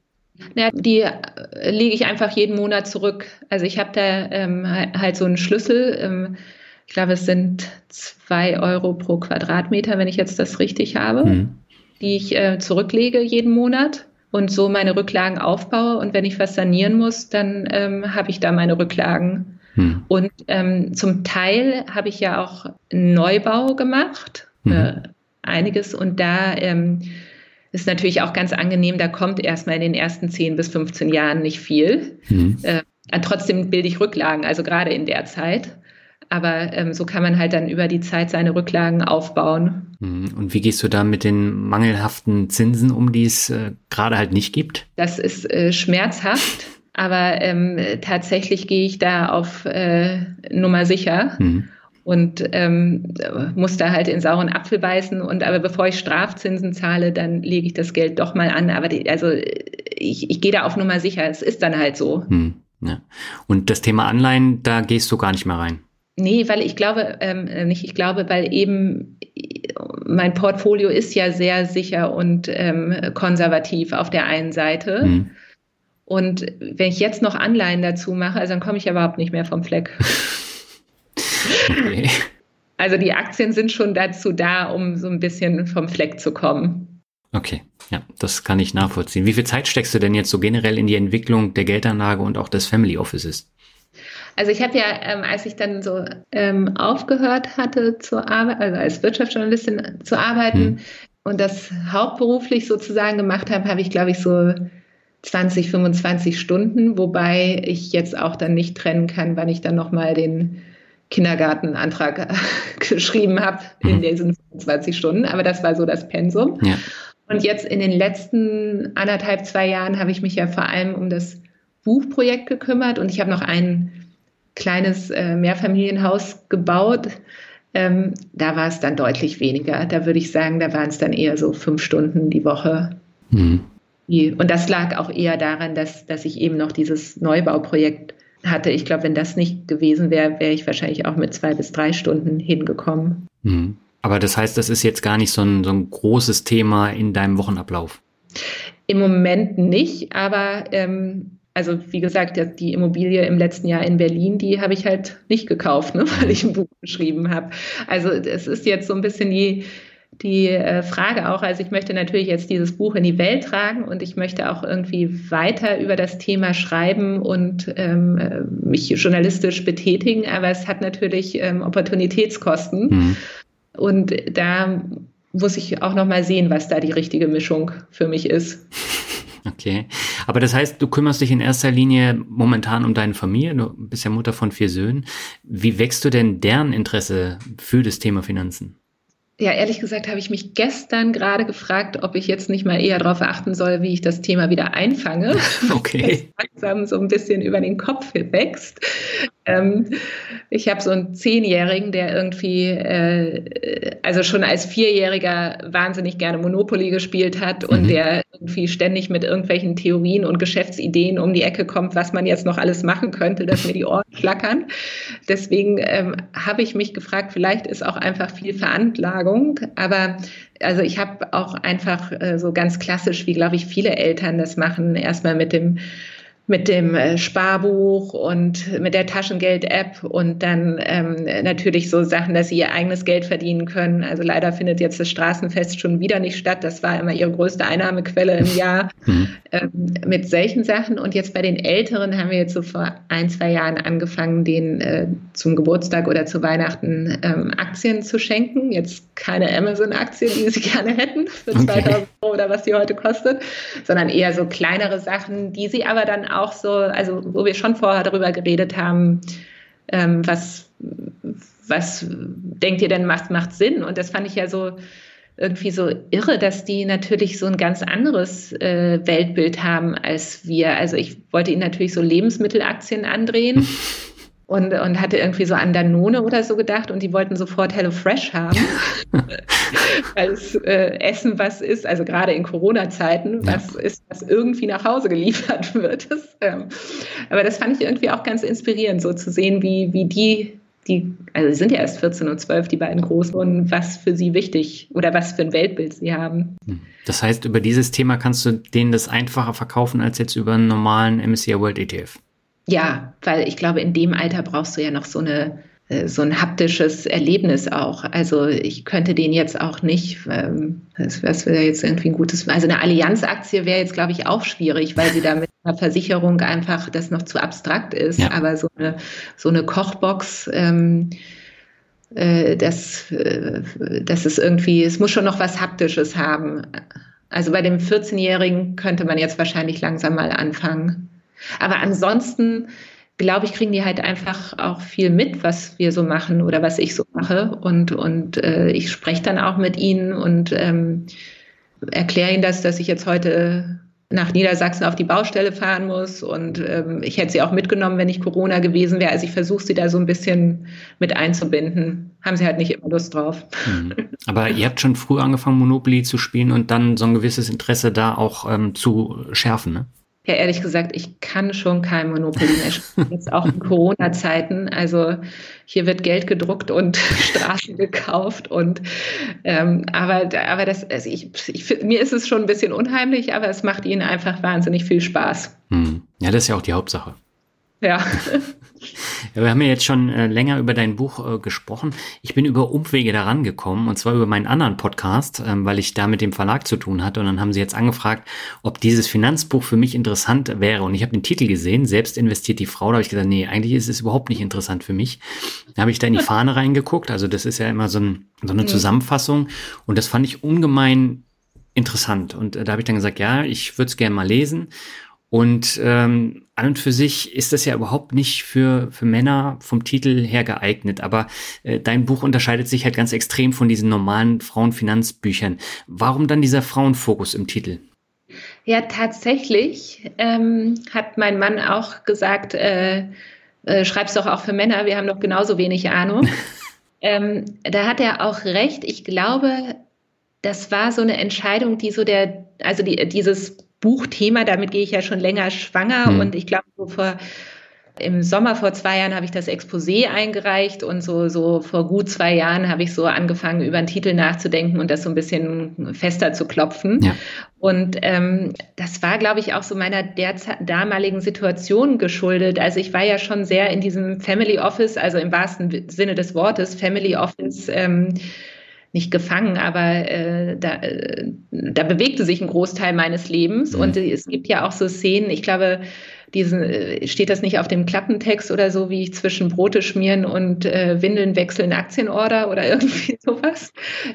Ja, die äh, lege ich einfach jeden Monat zurück. Also ich habe da ähm, halt so einen Schlüssel. Ähm, ich glaube, es sind zwei Euro pro Quadratmeter, wenn ich jetzt das richtig habe, mhm. die ich äh, zurücklege jeden Monat und so meine Rücklagen aufbaue. Und wenn ich was sanieren muss, dann ähm, habe ich da meine Rücklagen. Mhm. Und ähm, zum Teil habe ich ja auch Neubau gemacht, mhm. äh, einiges. Und da ähm, ist natürlich auch ganz angenehm, da kommt erstmal in den ersten 10 bis 15 Jahren nicht viel. Mhm. Äh, trotzdem bilde ich Rücklagen, also gerade in der Zeit. Aber ähm, so kann man halt dann über die Zeit seine Rücklagen aufbauen. Mhm. Und wie gehst du da mit den mangelhaften Zinsen um, die es äh, gerade halt nicht gibt? Das ist äh, schmerzhaft, aber ähm, tatsächlich gehe ich da auf äh, Nummer sicher. Mhm und ähm, muss da halt in sauren Apfel beißen. Und aber bevor ich Strafzinsen zahle, dann lege ich das Geld doch mal an. Aber die, also ich, ich gehe da auf Nummer sicher. Es ist dann halt so. Hm, ja. Und das Thema Anleihen, da gehst du gar nicht mehr rein. Nee, weil ich glaube, ähm, nicht ich glaube, weil eben mein Portfolio ist ja sehr sicher und ähm, konservativ auf der einen Seite. Mhm. Und wenn ich jetzt noch Anleihen dazu mache, also dann komme ich ja überhaupt nicht mehr vom Fleck. Okay. Also die Aktien sind schon dazu da, um so ein bisschen vom Fleck zu kommen. Okay, ja, das kann ich nachvollziehen. Wie viel Zeit steckst du denn jetzt so generell in die Entwicklung der Geldanlage und auch des Family Offices? Also ich habe ja, ähm, als ich dann so ähm, aufgehört hatte zu arbeiten, also als Wirtschaftsjournalistin zu arbeiten hm. und das hauptberuflich sozusagen gemacht habe, habe ich, glaube ich, so 20, 25 Stunden, wobei ich jetzt auch dann nicht trennen kann, wann ich dann nochmal den Kindergartenantrag geschrieben habe in mhm. diesen 25 Stunden. Aber das war so das Pensum. Ja. Und jetzt in den letzten anderthalb, zwei Jahren habe ich mich ja vor allem um das Buchprojekt gekümmert und ich habe noch ein kleines äh, Mehrfamilienhaus gebaut. Ähm, da war es dann deutlich weniger. Da würde ich sagen, da waren es dann eher so fünf Stunden die Woche. Mhm. Und das lag auch eher daran, dass, dass ich eben noch dieses Neubauprojekt hatte. Ich glaube, wenn das nicht gewesen wäre, wäre ich wahrscheinlich auch mit zwei bis drei Stunden hingekommen. Mhm. Aber das heißt, das ist jetzt gar nicht so ein, so ein großes Thema in deinem Wochenablauf? Im Moment nicht, aber ähm, also wie gesagt, die Immobilie im letzten Jahr in Berlin, die habe ich halt nicht gekauft, ne, weil ich ein Buch geschrieben habe. Also es ist jetzt so ein bisschen die, die äh, Frage auch, also ich möchte natürlich jetzt dieses Buch in die Welt tragen und ich möchte auch irgendwie weiter über das Thema schreiben und ähm, äh, mich journalistisch betätigen, aber es hat natürlich ähm, Opportunitätskosten mhm. und da muss ich auch noch mal sehen, was da die richtige Mischung für mich ist. Okay. Aber das heißt, du kümmerst dich in erster Linie momentan um deine Familie. Du bist ja Mutter von vier Söhnen. Wie wächst du denn deren Interesse für das Thema Finanzen? Ja, ehrlich gesagt habe ich mich gestern gerade gefragt, ob ich jetzt nicht mal eher darauf achten soll, wie ich das Thema wieder einfange. Okay. langsam so ein bisschen über den Kopf wächst. Ähm, ich habe so einen Zehnjährigen, der irgendwie, äh, also schon als Vierjähriger wahnsinnig gerne Monopoly gespielt hat und mhm. der irgendwie ständig mit irgendwelchen Theorien und Geschäftsideen um die Ecke kommt, was man jetzt noch alles machen könnte, dass mir die Ohren flackern. Deswegen ähm, habe ich mich gefragt, vielleicht ist auch einfach viel Veranlagung, aber also ich habe auch einfach äh, so ganz klassisch, wie glaube ich viele Eltern das machen, erstmal mit dem mit dem äh, Sparbuch und mit der Taschengeld-App und dann ähm, natürlich so Sachen, dass sie ihr eigenes Geld verdienen können. Also leider findet jetzt das Straßenfest schon wieder nicht statt. Das war immer ihre größte Einnahmequelle im Jahr mhm. ähm, mit solchen Sachen. Und jetzt bei den Älteren haben wir jetzt so vor ein, zwei Jahren angefangen, denen äh, zum Geburtstag oder zu Weihnachten ähm, Aktien zu schenken. Jetzt keine Amazon-Aktie, die sie gerne hätten für 2000 okay. Euro oder was sie heute kostet, sondern eher so kleinere Sachen, die sie aber dann auch so, also wo wir schon vorher darüber geredet haben, ähm, was, was denkt ihr denn macht, macht Sinn? Und das fand ich ja so irgendwie so irre, dass die natürlich so ein ganz anderes äh, Weltbild haben als wir. Also ich wollte ihnen natürlich so Lebensmittelaktien andrehen. und, und hatte irgendwie so an Danone oder so gedacht und die wollten sofort Hello Fresh haben, weil es äh, Essen was ist, also gerade in Corona-Zeiten, was ja. ist, was irgendwie nach Hause geliefert wird. Das, ähm, aber das fand ich irgendwie auch ganz inspirierend, so zu sehen, wie, wie die, die, also sie sind ja erst 14 und 12, die beiden Großen, und was für sie wichtig oder was für ein Weltbild sie haben. Hm. Das heißt, über dieses Thema kannst du denen das einfacher verkaufen als jetzt über einen normalen MSCI World ETF. Ja, weil ich glaube, in dem Alter brauchst du ja noch so eine äh, so ein haptisches Erlebnis auch. Also ich könnte den jetzt auch nicht, ähm, was wäre jetzt irgendwie ein gutes, also eine Allianz-Aktie wäre jetzt, glaube ich, auch schwierig, weil sie da mit einer Versicherung einfach das noch zu abstrakt ist. Ja. Aber so eine, so eine Kochbox, ähm, äh, das, äh, das ist irgendwie, es muss schon noch was Haptisches haben. Also bei dem 14-Jährigen könnte man jetzt wahrscheinlich langsam mal anfangen. Aber ansonsten, glaube ich, kriegen die halt einfach auch viel mit, was wir so machen oder was ich so mache. Und, und äh, ich spreche dann auch mit ihnen und ähm, erkläre ihnen das, dass ich jetzt heute nach Niedersachsen auf die Baustelle fahren muss. Und ähm, ich hätte sie auch mitgenommen, wenn nicht Corona gewesen wäre. Also ich versuche sie da so ein bisschen mit einzubinden. Haben sie halt nicht immer Lust drauf. Mhm. Aber ihr habt schon früh angefangen, Monopoly zu spielen und dann so ein gewisses Interesse da auch ähm, zu schärfen, ne? Ja, ehrlich gesagt, ich kann schon kein Monopoly mehr spielen. Jetzt auch in Corona-Zeiten. Also hier wird Geld gedruckt und Straßen gekauft und ähm, aber, aber das, also ich, ich, mir ist es schon ein bisschen unheimlich, aber es macht ihnen einfach wahnsinnig viel Spaß. Hm. Ja, das ist ja auch die Hauptsache. Ja. Ja, wir haben ja jetzt schon äh, länger über dein Buch äh, gesprochen. Ich bin über Umwege daran gekommen und zwar über meinen anderen Podcast, ähm, weil ich da mit dem Verlag zu tun hatte. Und dann haben sie jetzt angefragt, ob dieses Finanzbuch für mich interessant wäre. Und ich habe den Titel gesehen, selbst investiert die Frau, da habe ich gesagt, nee, eigentlich ist es überhaupt nicht interessant für mich. Da habe ich da in die Fahne reingeguckt, also das ist ja immer so, ein, so eine mhm. Zusammenfassung. Und das fand ich ungemein interessant. Und äh, da habe ich dann gesagt, ja, ich würde es gerne mal lesen. Und ähm, an und für sich ist das ja überhaupt nicht für, für Männer vom Titel her geeignet. Aber äh, dein Buch unterscheidet sich halt ganz extrem von diesen normalen Frauenfinanzbüchern. Warum dann dieser Frauenfokus im Titel? Ja, tatsächlich ähm, hat mein Mann auch gesagt, äh, äh, schreib's doch auch für Männer, wir haben doch genauso wenig Ahnung. ähm, da hat er auch recht. Ich glaube, das war so eine Entscheidung, die so der, also die, dieses Buchthema, damit gehe ich ja schon länger schwanger mhm. und ich glaube, so vor im Sommer vor zwei Jahren habe ich das Exposé eingereicht und so, so vor gut zwei Jahren habe ich so angefangen, über einen Titel nachzudenken und das so ein bisschen fester zu klopfen. Ja. Und ähm, das war, glaube ich, auch so meiner damaligen Situation geschuldet. Also ich war ja schon sehr in diesem Family Office, also im wahrsten Sinne des Wortes, Family Office. Ähm, nicht gefangen, aber äh, da, äh, da bewegte sich ein Großteil meines Lebens. Mhm. Und es gibt ja auch so Szenen, ich glaube, diesen, äh, steht das nicht auf dem Klappentext oder so, wie ich zwischen Brote schmieren und äh, Windeln wechseln Aktienorder oder irgendwie sowas.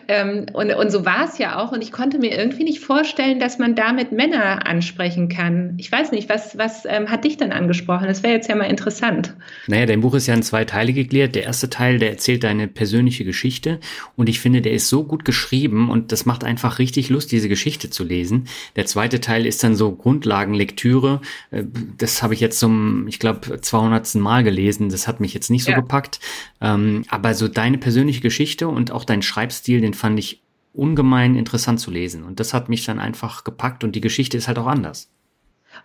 Ähm, und, und so war es ja auch. Und ich konnte mir irgendwie nicht vorstellen, dass man damit Männer ansprechen kann. Ich weiß nicht, was, was ähm, hat dich denn angesprochen? Das wäre jetzt ja mal interessant. Naja, dein Buch ist ja in zwei Teile gegliedert. Der erste Teil, der erzählt deine persönliche Geschichte. Und ich finde, der ist so gut geschrieben und das macht einfach richtig Lust, diese Geschichte zu lesen. Der zweite Teil ist dann so Grundlagenlektüre. Äh, das habe ich jetzt zum, ich glaube, 200. Mal gelesen. Das hat mich jetzt nicht so ja. gepackt. Ähm, aber so deine persönliche Geschichte und auch dein Schreibstil, den fand ich ungemein interessant zu lesen. Und das hat mich dann einfach gepackt und die Geschichte ist halt auch anders.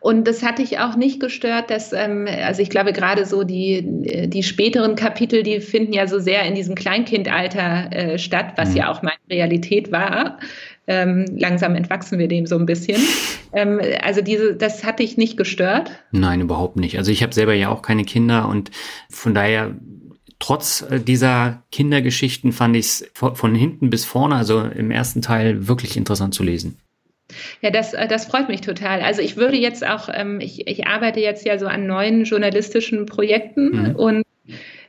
Und das hatte ich auch nicht gestört, dass, ähm, also ich glaube, gerade so die, die späteren Kapitel, die finden ja so sehr in diesem Kleinkindalter äh, statt, was mhm. ja auch meine Realität war. Ähm, langsam entwachsen wir dem so ein bisschen. Ähm, also diese, das hatte ich nicht gestört. Nein, überhaupt nicht. Also ich habe selber ja auch keine Kinder und von daher trotz äh, dieser Kindergeschichten fand ich es von hinten bis vorne, also im ersten Teil, wirklich interessant zu lesen. Ja, das, äh, das freut mich total. Also ich würde jetzt auch, ähm, ich, ich arbeite jetzt ja so an neuen journalistischen Projekten mhm. und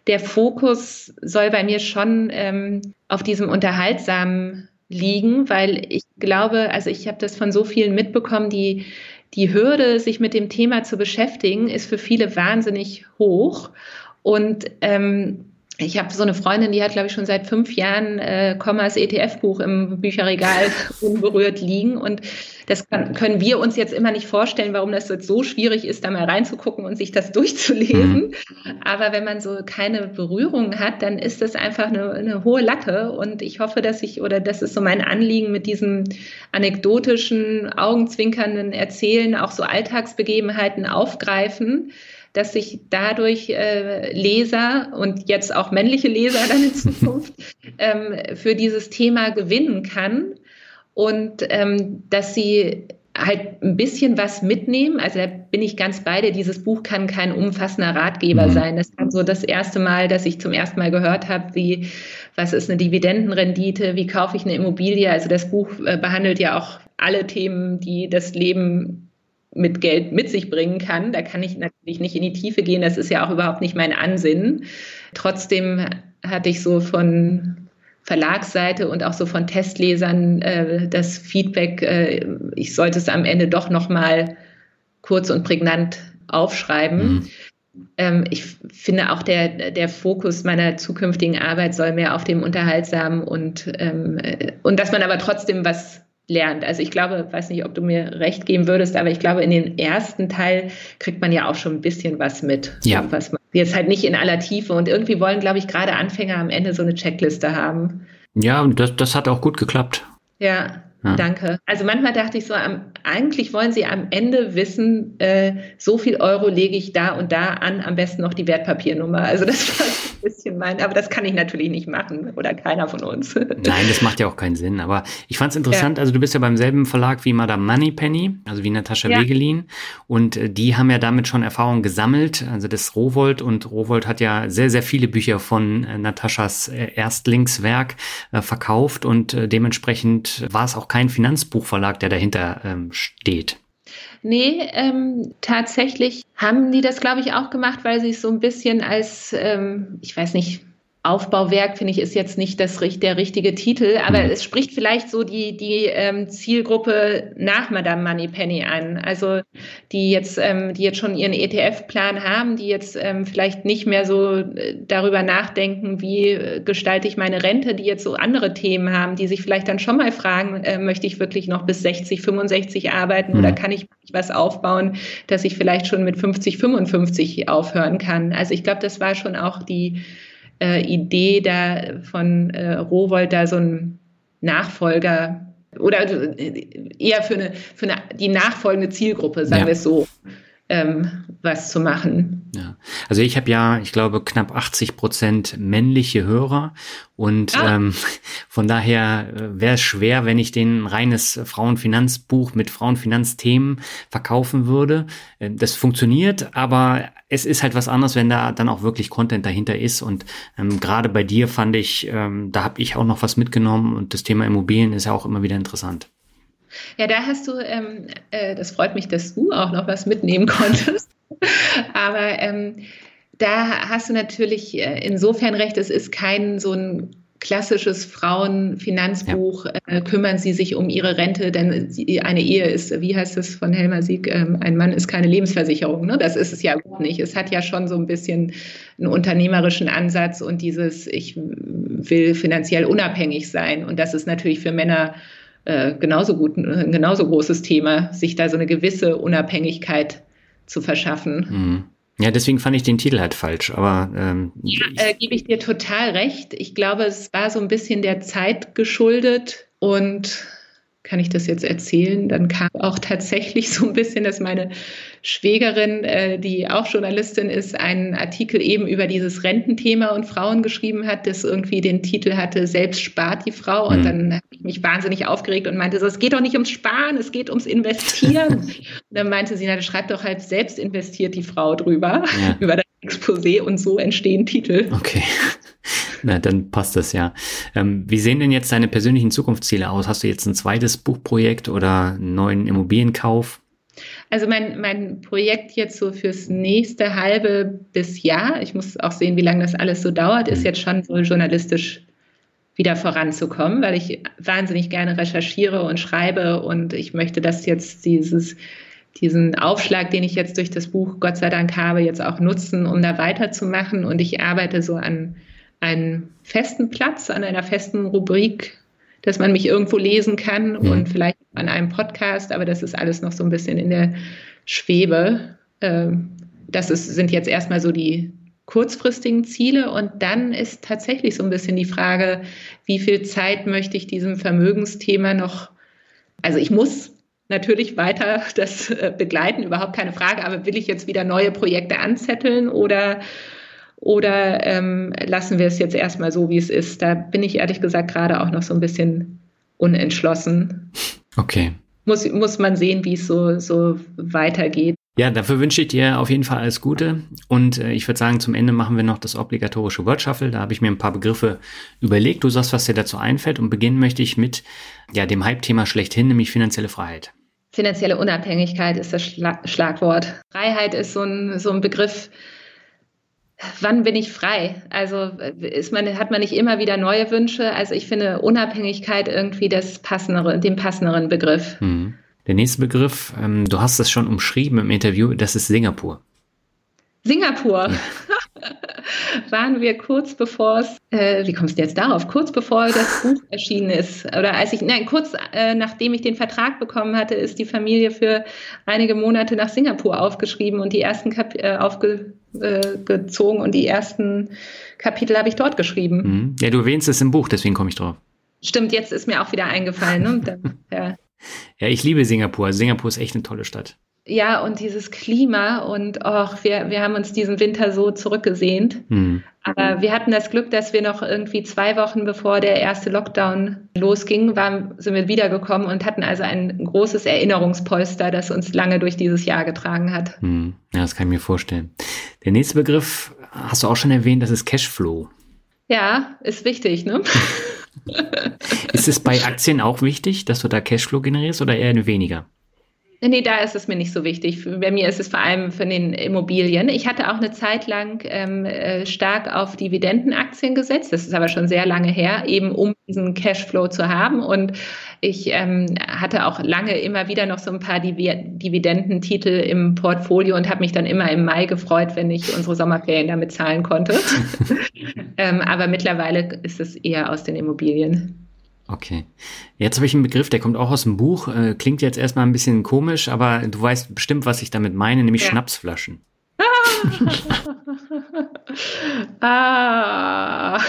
der Fokus soll bei mir schon ähm, auf diesem unterhaltsamen liegen, weil ich glaube, also ich habe das von so vielen mitbekommen, die die Hürde, sich mit dem Thema zu beschäftigen, ist für viele wahnsinnig hoch. Und ähm, ich habe so eine Freundin, die hat, glaube ich, schon seit fünf Jahren äh, Kommas ETF-Buch im Bücherregal unberührt liegen. Und das kann, können wir uns jetzt immer nicht vorstellen, warum das jetzt so schwierig ist, da mal reinzugucken und sich das durchzulesen. Mhm. Aber wenn man so keine Berührung hat, dann ist das einfach eine, eine hohe Latte. Und ich hoffe, dass ich, oder das ist so mein Anliegen mit diesem anekdotischen, augenzwinkernden Erzählen, auch so Alltagsbegebenheiten aufgreifen dass sich dadurch äh, Leser und jetzt auch männliche Leser dann in Zukunft ähm, für dieses Thema gewinnen kann und ähm, dass sie halt ein bisschen was mitnehmen. Also da bin ich ganz bei dir. Dieses Buch kann kein umfassender Ratgeber mhm. sein. Das war so das erste Mal, dass ich zum ersten Mal gehört habe, wie, was ist eine Dividendenrendite, wie kaufe ich eine Immobilie. Also das Buch äh, behandelt ja auch alle Themen, die das Leben mit Geld mit sich bringen kann. Da kann ich natürlich nicht in die Tiefe gehen. Das ist ja auch überhaupt nicht mein Ansinnen. Trotzdem hatte ich so von Verlagsseite und auch so von Testlesern äh, das Feedback, äh, ich sollte es am Ende doch noch mal kurz und prägnant aufschreiben. Mhm. Ähm, ich finde auch der, der Fokus meiner zukünftigen Arbeit soll mehr auf dem Unterhaltsamen und, ähm, äh, und dass man aber trotzdem was lernt. Also ich glaube, weiß nicht, ob du mir recht geben würdest, aber ich glaube, in den ersten Teil kriegt man ja auch schon ein bisschen was mit. Ja. Was man, jetzt halt nicht in aller Tiefe. Und irgendwie wollen, glaube ich, gerade Anfänger am Ende so eine Checkliste haben. Ja, und das, das hat auch gut geklappt. Ja. Ja. Danke. Also manchmal dachte ich so, am, eigentlich wollen Sie am Ende wissen, äh, so viel Euro lege ich da und da an, am besten noch die Wertpapiernummer. Also das war ein bisschen mein, aber das kann ich natürlich nicht machen oder keiner von uns. Nein, das macht ja auch keinen Sinn. Aber ich fand es interessant, ja. also du bist ja beim selben Verlag wie Madame Moneypenny, also wie Natascha ja. Wegelin. Und äh, die haben ja damit schon Erfahrung gesammelt. Also das Rowold und Rowold hat ja sehr, sehr viele Bücher von äh, Nataschas äh, Erstlingswerk äh, verkauft und äh, dementsprechend war es auch kein Finanzbuchverlag, der dahinter ähm, steht. Nee, ähm, tatsächlich haben die das, glaube ich, auch gemacht, weil sie es so ein bisschen als, ähm, ich weiß nicht, Aufbauwerk, finde ich, ist jetzt nicht das, der richtige Titel, aber mhm. es spricht vielleicht so die, die ähm, Zielgruppe nach Madame Moneypenny an. Also die jetzt, ähm, die jetzt schon ihren ETF-Plan haben, die jetzt ähm, vielleicht nicht mehr so äh, darüber nachdenken, wie äh, gestalte ich meine Rente, die jetzt so andere Themen haben, die sich vielleicht dann schon mal fragen, äh, möchte ich wirklich noch bis 60, 65 arbeiten mhm. oder kann ich was aufbauen, dass ich vielleicht schon mit 50, 55 aufhören kann. Also ich glaube, das war schon auch die äh, Idee da von äh, Rowold da so ein Nachfolger oder äh, eher für eine, für eine die nachfolgende Zielgruppe, sagen ja. wir es so, ähm, was zu machen. Ja. Also ich habe ja, ich glaube, knapp 80 Prozent männliche Hörer und ah. ähm, von daher äh, wäre es schwer, wenn ich den reines Frauenfinanzbuch mit Frauenfinanzthemen verkaufen würde. Äh, das funktioniert, aber es ist halt was anderes, wenn da dann auch wirklich Content dahinter ist. Und ähm, gerade bei dir fand ich, ähm, da habe ich auch noch was mitgenommen und das Thema Immobilien ist ja auch immer wieder interessant. Ja, da hast du, ähm, äh, das freut mich, dass du auch noch was mitnehmen konntest. Aber ähm, da hast du natürlich äh, insofern recht, es ist kein so ein klassisches Frauenfinanzbuch, ja. äh, kümmern Sie sich um Ihre Rente, denn eine Ehe ist, wie heißt es von Helmer Sieg, ähm, ein Mann ist keine Lebensversicherung. Ne? Das ist es ja gut nicht. Es hat ja schon so ein bisschen einen unternehmerischen Ansatz und dieses, ich will finanziell unabhängig sein. Und das ist natürlich für Männer äh, genauso gut, ein genauso großes Thema, sich da so eine gewisse Unabhängigkeit zu verschaffen. Mhm. Ja, deswegen fand ich den Titel halt falsch, aber ähm, ja, äh, gebe ich dir total recht. Ich glaube, es war so ein bisschen der Zeit geschuldet und kann ich das jetzt erzählen? Dann kam auch tatsächlich so ein bisschen, dass meine Schwägerin, äh, die auch Journalistin ist, einen Artikel eben über dieses Rententhema und Frauen geschrieben hat, das irgendwie den Titel hatte, selbst spart die Frau. Und mhm. dann habe ich mich wahnsinnig aufgeregt und meinte so, es geht doch nicht ums Sparen, es geht ums Investieren. und dann meinte sie, na, schreibt doch halt selbst investiert die Frau drüber, ja. über das Exposé und so entstehen Titel. Okay. Na, dann passt das ja. Ähm, wie sehen denn jetzt deine persönlichen Zukunftsziele aus? Hast du jetzt ein zweites Buchprojekt oder einen neuen Immobilienkauf? Also mein, mein Projekt jetzt so fürs nächste halbe bis Jahr, ich muss auch sehen, wie lange das alles so dauert, ist mhm. jetzt schon so journalistisch wieder voranzukommen, weil ich wahnsinnig gerne recherchiere und schreibe und ich möchte, dass jetzt dieses, diesen Aufschlag, den ich jetzt durch das Buch Gott sei Dank habe, jetzt auch nutzen, um da weiterzumachen. Und ich arbeite so an einen festen Platz, an einer festen Rubrik, dass man mich irgendwo lesen kann mhm. und vielleicht an einem Podcast, aber das ist alles noch so ein bisschen in der Schwebe. Ähm, das ist, sind jetzt erstmal so die kurzfristigen Ziele und dann ist tatsächlich so ein bisschen die Frage, wie viel Zeit möchte ich diesem Vermögensthema noch, also ich muss natürlich weiter das äh, begleiten, überhaupt keine Frage, aber will ich jetzt wieder neue Projekte anzetteln oder oder ähm, lassen wir es jetzt erstmal so, wie es ist? Da bin ich ehrlich gesagt gerade auch noch so ein bisschen unentschlossen. Okay. Muss, muss man sehen, wie es so, so weitergeht. Ja, dafür wünsche ich dir auf jeden Fall alles Gute. Und äh, ich würde sagen, zum Ende machen wir noch das obligatorische Word Shuffle. Da habe ich mir ein paar Begriffe überlegt. Du sagst, was dir dazu einfällt. Und beginnen möchte ich mit ja, dem Hype-Thema schlechthin, nämlich finanzielle Freiheit. Finanzielle Unabhängigkeit ist das Schla Schlagwort. Freiheit ist so ein, so ein Begriff, wann bin ich frei? Also ist man, hat man nicht immer wieder neue Wünsche? Also ich finde Unabhängigkeit irgendwie das passendere, den passenderen Begriff. Mhm. Der nächste Begriff, ähm, du hast es schon umschrieben im Interview, das ist Singapur. Singapur. waren wir kurz bevor es, äh, wie kommst du jetzt darauf? Kurz bevor das Buch erschienen ist, oder als ich, nein, kurz äh, nachdem ich den Vertrag bekommen hatte, ist die Familie für einige Monate nach Singapur aufgeschrieben und die ersten Kap äh, aufgezogen äh, und die ersten Kapitel habe ich dort geschrieben. Mhm. Ja, du erwähnst es im Buch, deswegen komme ich drauf. Stimmt, jetzt ist mir auch wieder eingefallen. Ne? Ja. ja, ich liebe Singapur. Singapur ist echt eine tolle Stadt. Ja, und dieses Klima und och, wir, wir haben uns diesen Winter so zurückgesehnt. Hm. Aber wir hatten das Glück, dass wir noch irgendwie zwei Wochen bevor der erste Lockdown losging, waren, sind wir wiedergekommen und hatten also ein großes Erinnerungspolster, das uns lange durch dieses Jahr getragen hat. Hm. Ja, das kann ich mir vorstellen. Der nächste Begriff hast du auch schon erwähnt, das ist Cashflow. Ja, ist wichtig, ne? ist es bei Aktien auch wichtig, dass du da Cashflow generierst oder eher weniger? Nee, da ist es mir nicht so wichtig. Bei mir ist es vor allem für den Immobilien. Ich hatte auch eine Zeit lang ähm, äh, stark auf Dividendenaktien gesetzt. Das ist aber schon sehr lange her, eben um diesen Cashflow zu haben. Und ich ähm, hatte auch lange immer wieder noch so ein paar Div Dividendentitel im Portfolio und habe mich dann immer im Mai gefreut, wenn ich unsere Sommerferien damit zahlen konnte. ähm, aber mittlerweile ist es eher aus den Immobilien. Okay. Jetzt habe ich einen Begriff, der kommt auch aus dem Buch. Äh, klingt jetzt erstmal ein bisschen komisch, aber du weißt bestimmt, was ich damit meine, nämlich ja. Schnapsflaschen. ah.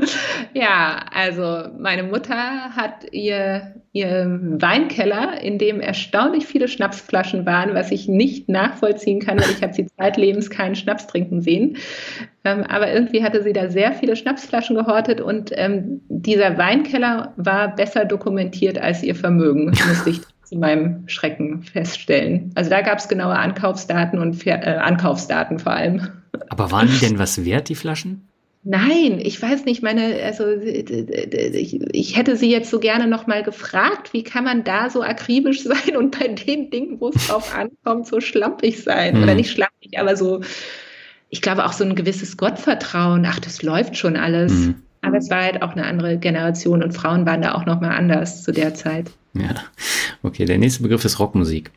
ja, also meine Mutter hat ihr, ihr Weinkeller, in dem erstaunlich viele Schnapsflaschen waren, was ich nicht nachvollziehen kann, weil ich habe sie zeitlebens keinen Schnaps trinken sehen. Ähm, aber irgendwie hatte sie da sehr viele Schnapsflaschen gehortet und ähm, dieser Weinkeller war besser dokumentiert als ihr Vermögen, musste ich zu meinem Schrecken feststellen. Also da gab es genaue Ankaufsdaten und äh, Ankaufsdaten vor allem. Aber waren die denn was wert, die Flaschen? Nein, ich weiß nicht, meine, also ich, ich hätte sie jetzt so gerne nochmal gefragt, wie kann man da so akribisch sein und bei den Dingen, wo es drauf ankommt, so schlampig sein? Mhm. Oder nicht schlampig, aber so, ich glaube auch so ein gewisses Gottvertrauen, ach, das läuft schon alles. Mhm. Aber es war halt auch eine andere Generation und Frauen waren da auch nochmal anders zu der Zeit. Ja, okay, der nächste Begriff ist Rockmusik.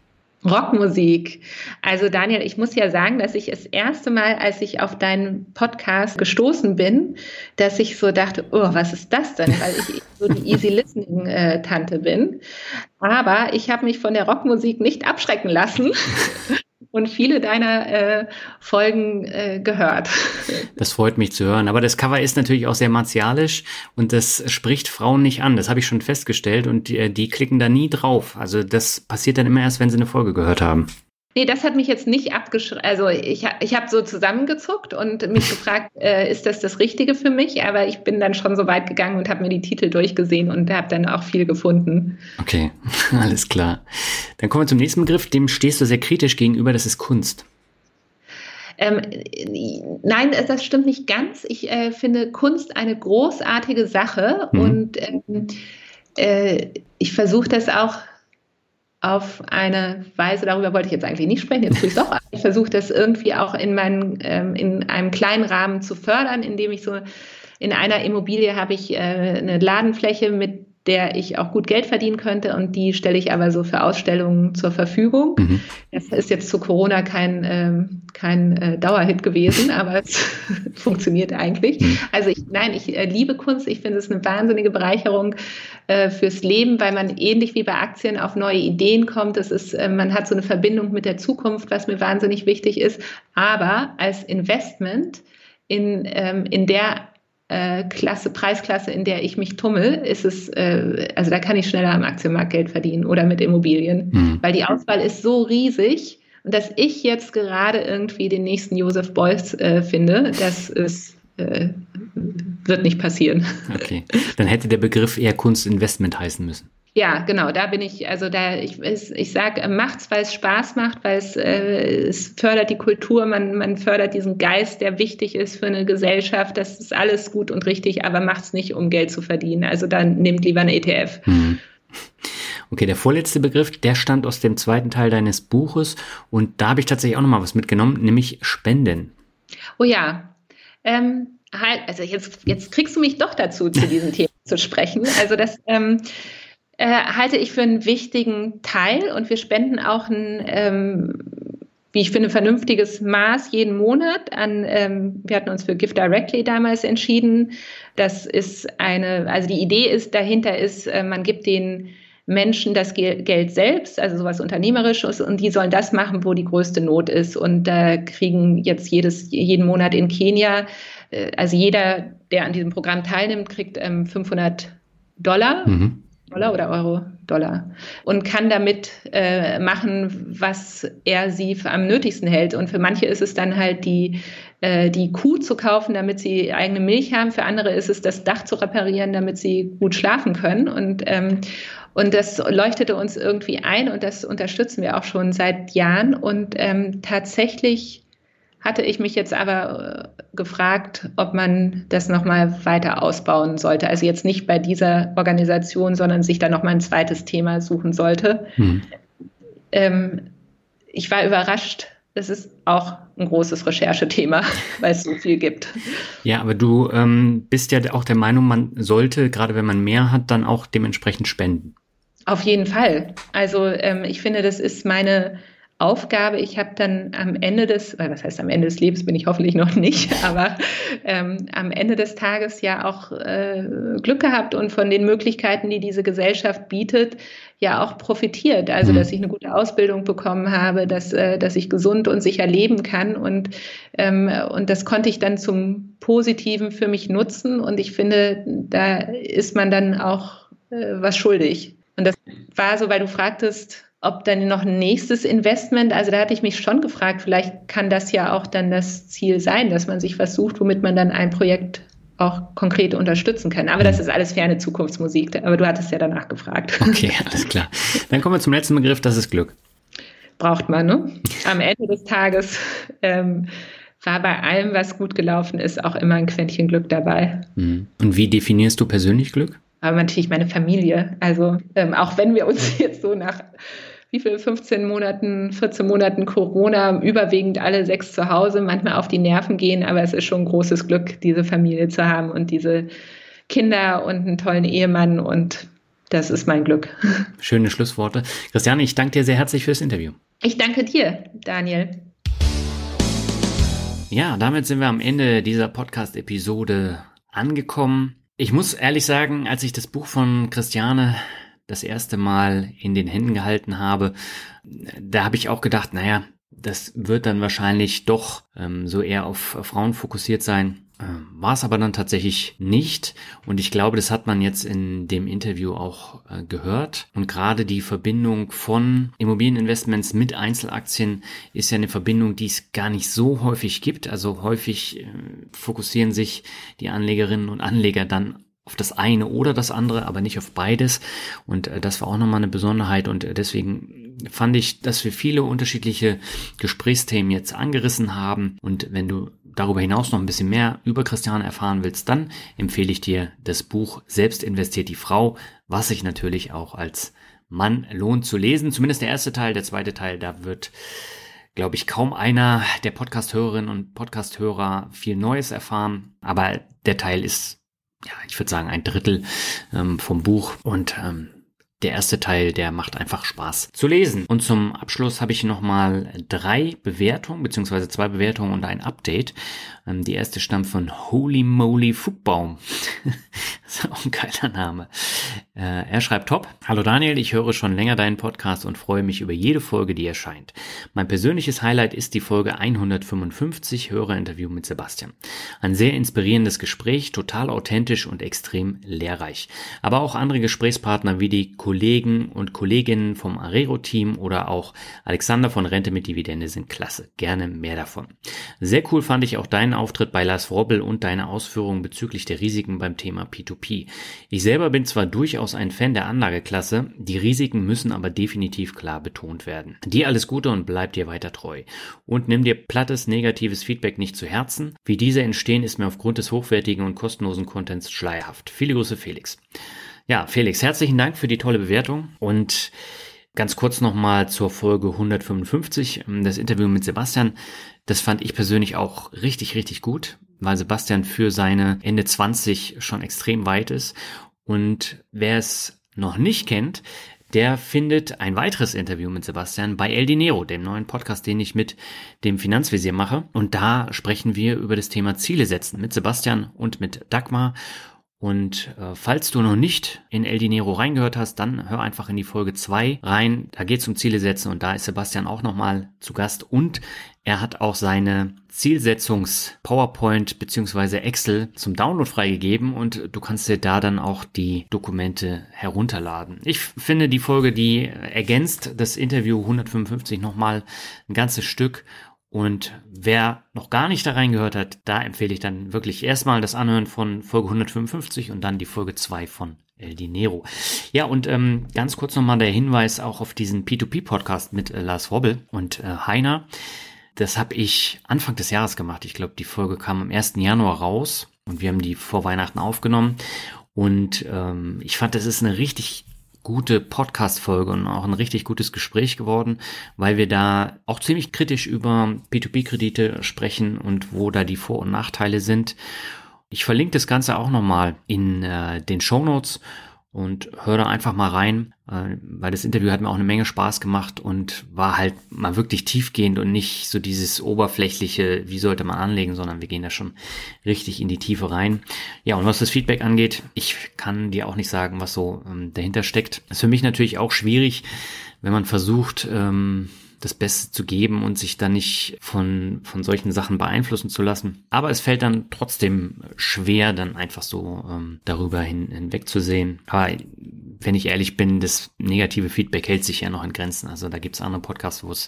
Rockmusik. Also Daniel, ich muss ja sagen, dass ich das erste Mal, als ich auf deinen Podcast gestoßen bin, dass ich so dachte, oh, was ist das denn? Weil ich so die Easy Listening äh, Tante bin. Aber ich habe mich von der Rockmusik nicht abschrecken lassen und viele deiner äh, Folgen äh, gehört. Das freut mich zu hören. Aber das Cover ist natürlich auch sehr martialisch und das spricht Frauen nicht an. Das habe ich schon festgestellt und die, die klicken da nie drauf. Also das passiert dann immer erst, wenn sie eine Folge gehört haben. Nee, das hat mich jetzt nicht abgeschreckt. Also ich, ich habe so zusammengezuckt und mich gefragt, äh, ist das das Richtige für mich? Aber ich bin dann schon so weit gegangen und habe mir die Titel durchgesehen und habe dann auch viel gefunden. Okay, alles klar. Dann kommen wir zum nächsten Begriff, dem stehst du sehr kritisch gegenüber, das ist Kunst. Ähm, nein, das stimmt nicht ganz. Ich äh, finde Kunst eine großartige Sache mhm. und ähm, äh, ich versuche das auch auf eine Weise, darüber wollte ich jetzt eigentlich nicht sprechen, jetzt tue ich doch, ich versuche das irgendwie auch in, meinen, ähm, in einem kleinen Rahmen zu fördern, indem ich so in einer Immobilie habe ich äh, eine Ladenfläche mit der ich auch gut Geld verdienen könnte und die stelle ich aber so für Ausstellungen zur Verfügung. Mhm. Das ist jetzt zu Corona kein, ähm, kein äh, Dauerhit gewesen, aber es funktioniert eigentlich. Mhm. Also ich, nein, ich äh, liebe Kunst. Ich finde es eine wahnsinnige Bereicherung äh, fürs Leben, weil man ähnlich wie bei Aktien auf neue Ideen kommt. Es ist, äh, man hat so eine Verbindung mit der Zukunft, was mir wahnsinnig wichtig ist. Aber als Investment in, ähm, in der äh, Klasse, Preisklasse, in der ich mich tummel, ist es, äh, also da kann ich schneller am Aktienmarkt Geld verdienen oder mit Immobilien, mhm. weil die Auswahl ist so riesig und dass ich jetzt gerade irgendwie den nächsten Joseph Beuys äh, finde, das ist äh, wird nicht passieren. Okay, dann hätte der Begriff eher Kunstinvestment heißen müssen. Ja, genau, da bin ich, also da, ich, ich sage, macht's, weil es Spaß macht, weil es, äh, es fördert die Kultur, man, man fördert diesen Geist, der wichtig ist für eine Gesellschaft. Das ist alles gut und richtig, aber macht's nicht, um Geld zu verdienen. Also dann nehmt lieber eine ETF. Hm. Okay, der vorletzte Begriff, der stammt aus dem zweiten Teil deines Buches und da habe ich tatsächlich auch nochmal was mitgenommen, nämlich Spenden. Oh ja, ähm, halt, also jetzt, jetzt kriegst du mich doch dazu, zu diesem Thema zu sprechen. Also das, ähm, äh, halte ich für einen wichtigen Teil und wir spenden auch ein, ähm, wie ich finde, vernünftiges Maß jeden Monat an, ähm, wir hatten uns für Gift Directly damals entschieden. Das ist eine, also die Idee ist, dahinter ist, äh, man gibt den Menschen das Geld selbst, also sowas Unternehmerisches, und die sollen das machen, wo die größte Not ist. Und da äh, kriegen jetzt jedes, jeden Monat in Kenia, äh, also jeder, der an diesem Programm teilnimmt, kriegt ähm, 500 Dollar. Mhm. Dollar oder Euro? Dollar. Und kann damit äh, machen, was er sie für am nötigsten hält. Und für manche ist es dann halt die, äh, die Kuh zu kaufen, damit sie eigene Milch haben. Für andere ist es das Dach zu reparieren, damit sie gut schlafen können. Und, ähm, und das leuchtete uns irgendwie ein und das unterstützen wir auch schon seit Jahren. Und ähm, tatsächlich hatte ich mich jetzt aber äh, gefragt, ob man das nochmal weiter ausbauen sollte. Also jetzt nicht bei dieser Organisation, sondern sich da nochmal ein zweites Thema suchen sollte. Hm. Ähm, ich war überrascht. Es ist auch ein großes Recherchethema, weil es so viel gibt. Ja, aber du ähm, bist ja auch der Meinung, man sollte, gerade wenn man mehr hat, dann auch dementsprechend spenden. Auf jeden Fall. Also ähm, ich finde, das ist meine Aufgabe. Ich habe dann am Ende des, äh, was heißt am Ende des Lebens bin ich hoffentlich noch nicht, aber ähm, am Ende des Tages ja auch äh, Glück gehabt und von den Möglichkeiten, die diese Gesellschaft bietet, ja auch profitiert. Also, dass mhm. ich eine gute Ausbildung bekommen habe, dass, äh, dass ich gesund und sicher leben kann und, ähm, und das konnte ich dann zum Positiven für mich nutzen und ich finde, da ist man dann auch äh, was schuldig. Und das war so, weil du fragtest, ob dann noch ein nächstes Investment, also da hatte ich mich schon gefragt, vielleicht kann das ja auch dann das Ziel sein, dass man sich was sucht, womit man dann ein Projekt auch konkret unterstützen kann. Aber das mhm. ist alles ferne Zukunftsmusik. Aber du hattest ja danach gefragt. Okay, alles klar. Dann kommen wir zum letzten Begriff, das ist Glück. Braucht man, ne? Am Ende des Tages ähm, war bei allem, was gut gelaufen ist, auch immer ein Quäntchen Glück dabei. Mhm. Und wie definierst du persönlich Glück? Aber natürlich meine Familie. Also ähm, auch wenn wir uns jetzt so nach wie viel, 15 Monaten, 14 Monaten Corona, überwiegend alle sechs zu Hause, manchmal auf die Nerven gehen, aber es ist schon ein großes Glück, diese Familie zu haben und diese Kinder und einen tollen Ehemann und das ist mein Glück. Schöne Schlussworte. Christiane, ich danke dir sehr herzlich fürs Interview. Ich danke dir, Daniel. Ja, damit sind wir am Ende dieser Podcast-Episode angekommen. Ich muss ehrlich sagen, als ich das Buch von Christiane das erste Mal in den Händen gehalten habe, da habe ich auch gedacht, naja, das wird dann wahrscheinlich doch ähm, so eher auf Frauen fokussiert sein. Ähm, war es aber dann tatsächlich nicht. Und ich glaube, das hat man jetzt in dem Interview auch äh, gehört. Und gerade die Verbindung von Immobilieninvestments mit Einzelaktien ist ja eine Verbindung, die es gar nicht so häufig gibt. Also häufig äh, fokussieren sich die Anlegerinnen und Anleger dann auf das eine oder das andere, aber nicht auf beides. Und äh, das war auch nochmal eine Besonderheit und äh, deswegen fand ich, dass wir viele unterschiedliche Gesprächsthemen jetzt angerissen haben. Und wenn du darüber hinaus noch ein bisschen mehr über Christiane erfahren willst, dann empfehle ich dir das Buch Selbst investiert die Frau, was sich natürlich auch als Mann lohnt zu lesen. Zumindest der erste Teil, der zweite Teil, da wird glaube ich, kaum einer der Podcast-Hörerinnen und Podcast-Hörer viel Neues erfahren. Aber der Teil ist ja, ich würde sagen, ein Drittel ähm, vom Buch und ähm, der erste Teil, der macht einfach Spaß zu lesen. Und zum Abschluss habe ich nochmal drei Bewertungen, beziehungsweise zwei Bewertungen und ein Update. Ähm, die erste stammt von Holy Moly Fugbaum. das ist auch ein geiler Name. Äh, er schreibt top. Hallo Daniel, ich höre schon länger deinen Podcast und freue mich über jede Folge, die erscheint. Mein persönliches Highlight ist die Folge 155 Hörerinterview mit Sebastian. Ein sehr inspirierendes Gespräch, total authentisch und extrem lehrreich. Aber auch andere Gesprächspartner wie die Kollegen und Kolleginnen vom Arero-Team oder auch Alexander von Rente mit Dividende sind klasse. Gerne mehr davon. Sehr cool fand ich auch deinen Auftritt bei Lars Robbel und deine Ausführungen bezüglich der Risiken beim Thema P2P. Ich selber bin zwar durchaus ein Fan der Anlageklasse, die Risiken müssen aber definitiv klar betont werden. Dir alles Gute und bleib dir weiter treu. Und nimm dir plattes, negatives Feedback nicht zu Herzen. Wie diese entstehen, ist mir aufgrund des hochwertigen und kostenlosen Contents schleierhaft. Viele Grüße, Felix. Ja, Felix, herzlichen Dank für die tolle Bewertung und Ganz kurz nochmal zur Folge 155, das Interview mit Sebastian. Das fand ich persönlich auch richtig, richtig gut, weil Sebastian für seine Ende 20 schon extrem weit ist. Und wer es noch nicht kennt, der findet ein weiteres Interview mit Sebastian bei El Dinero, dem neuen Podcast, den ich mit dem Finanzvisier mache. Und da sprechen wir über das Thema Ziele setzen mit Sebastian und mit Dagmar. Und äh, falls du noch nicht in El Dinero reingehört hast, dann hör einfach in die Folge 2 rein. Da geht es um Ziele setzen und da ist Sebastian auch nochmal zu Gast. Und er hat auch seine Zielsetzungs-PowerPoint beziehungsweise Excel zum Download freigegeben und du kannst dir da dann auch die Dokumente herunterladen. Ich finde die Folge, die ergänzt das Interview 155 nochmal ein ganzes Stück und wer noch gar nicht da reingehört hat, da empfehle ich dann wirklich erstmal das Anhören von Folge 155 und dann die Folge 2 von El Dinero. Ja, und ähm, ganz kurz nochmal der Hinweis auch auf diesen P2P-Podcast mit äh, Lars Robbel und äh, Heiner. Das habe ich Anfang des Jahres gemacht. Ich glaube, die Folge kam am 1. Januar raus und wir haben die vor Weihnachten aufgenommen. Und ähm, ich fand, das ist eine richtig gute Podcast-Folge und auch ein richtig gutes Gespräch geworden, weil wir da auch ziemlich kritisch über P2P-Kredite sprechen und wo da die Vor- und Nachteile sind. Ich verlinke das Ganze auch nochmal in äh, den Show Notes und hör da einfach mal rein, äh, weil das Interview hat mir auch eine Menge Spaß gemacht und war halt mal wirklich tiefgehend und nicht so dieses oberflächliche, wie sollte man anlegen, sondern wir gehen da schon richtig in die Tiefe rein. Ja, und was das Feedback angeht, ich kann dir auch nicht sagen, was so ähm, dahinter steckt. ist für mich natürlich auch schwierig, wenn man versucht, ähm, das Beste zu geben und sich dann nicht von, von solchen Sachen beeinflussen zu lassen. Aber es fällt dann trotzdem schwer, dann einfach so ähm, darüber hin, hinwegzusehen. Aber wenn ich ehrlich bin, das negative Feedback hält sich ja noch in Grenzen. Also da gibt es andere Podcasts, wo es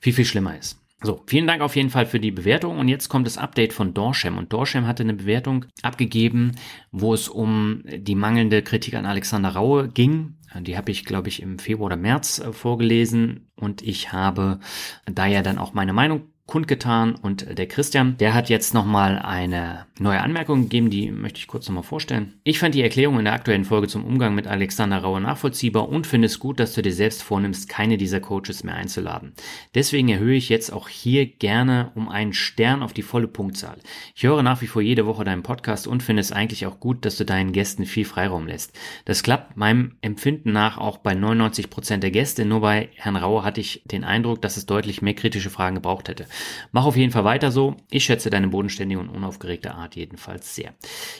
viel, viel schlimmer ist. So, vielen Dank auf jeden Fall für die Bewertung und jetzt kommt das Update von Dorsham und Dorsham hatte eine Bewertung abgegeben, wo es um die mangelnde Kritik an Alexander Raue ging. Die habe ich, glaube ich, im Februar oder März äh, vorgelesen. Und ich habe da ja dann auch meine Meinung kundgetan und der Christian, der hat jetzt nochmal eine neue Anmerkung gegeben, die möchte ich kurz nochmal vorstellen. Ich fand die Erklärung in der aktuellen Folge zum Umgang mit Alexander Rauer nachvollziehbar und finde es gut, dass du dir selbst vornimmst, keine dieser Coaches mehr einzuladen. Deswegen erhöhe ich jetzt auch hier gerne um einen Stern auf die volle Punktzahl. Ich höre nach wie vor jede Woche deinen Podcast und finde es eigentlich auch gut, dass du deinen Gästen viel Freiraum lässt. Das klappt meinem Empfinden nach auch bei 99 Prozent der Gäste, nur bei Herrn Rauer hatte ich den Eindruck, dass es deutlich mehr kritische Fragen gebraucht hätte. Mach auf jeden Fall weiter so. Ich schätze deine bodenständige und unaufgeregte Art jedenfalls sehr.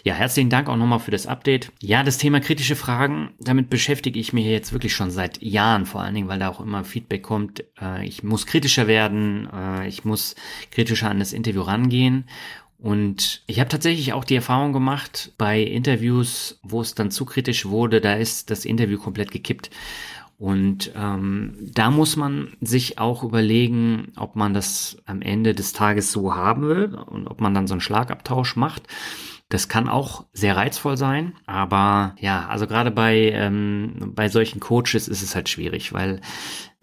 Ja, herzlichen Dank auch nochmal für das Update. Ja, das Thema kritische Fragen, damit beschäftige ich mich jetzt wirklich schon seit Jahren, vor allen Dingen, weil da auch immer Feedback kommt. Äh, ich muss kritischer werden, äh, ich muss kritischer an das Interview rangehen. Und ich habe tatsächlich auch die Erfahrung gemacht, bei Interviews, wo es dann zu kritisch wurde, da ist das Interview komplett gekippt. Und ähm, da muss man sich auch überlegen, ob man das am Ende des Tages so haben will und ob man dann so einen Schlagabtausch macht. Das kann auch sehr reizvoll sein, aber ja, also gerade bei, ähm, bei solchen Coaches ist es halt schwierig, weil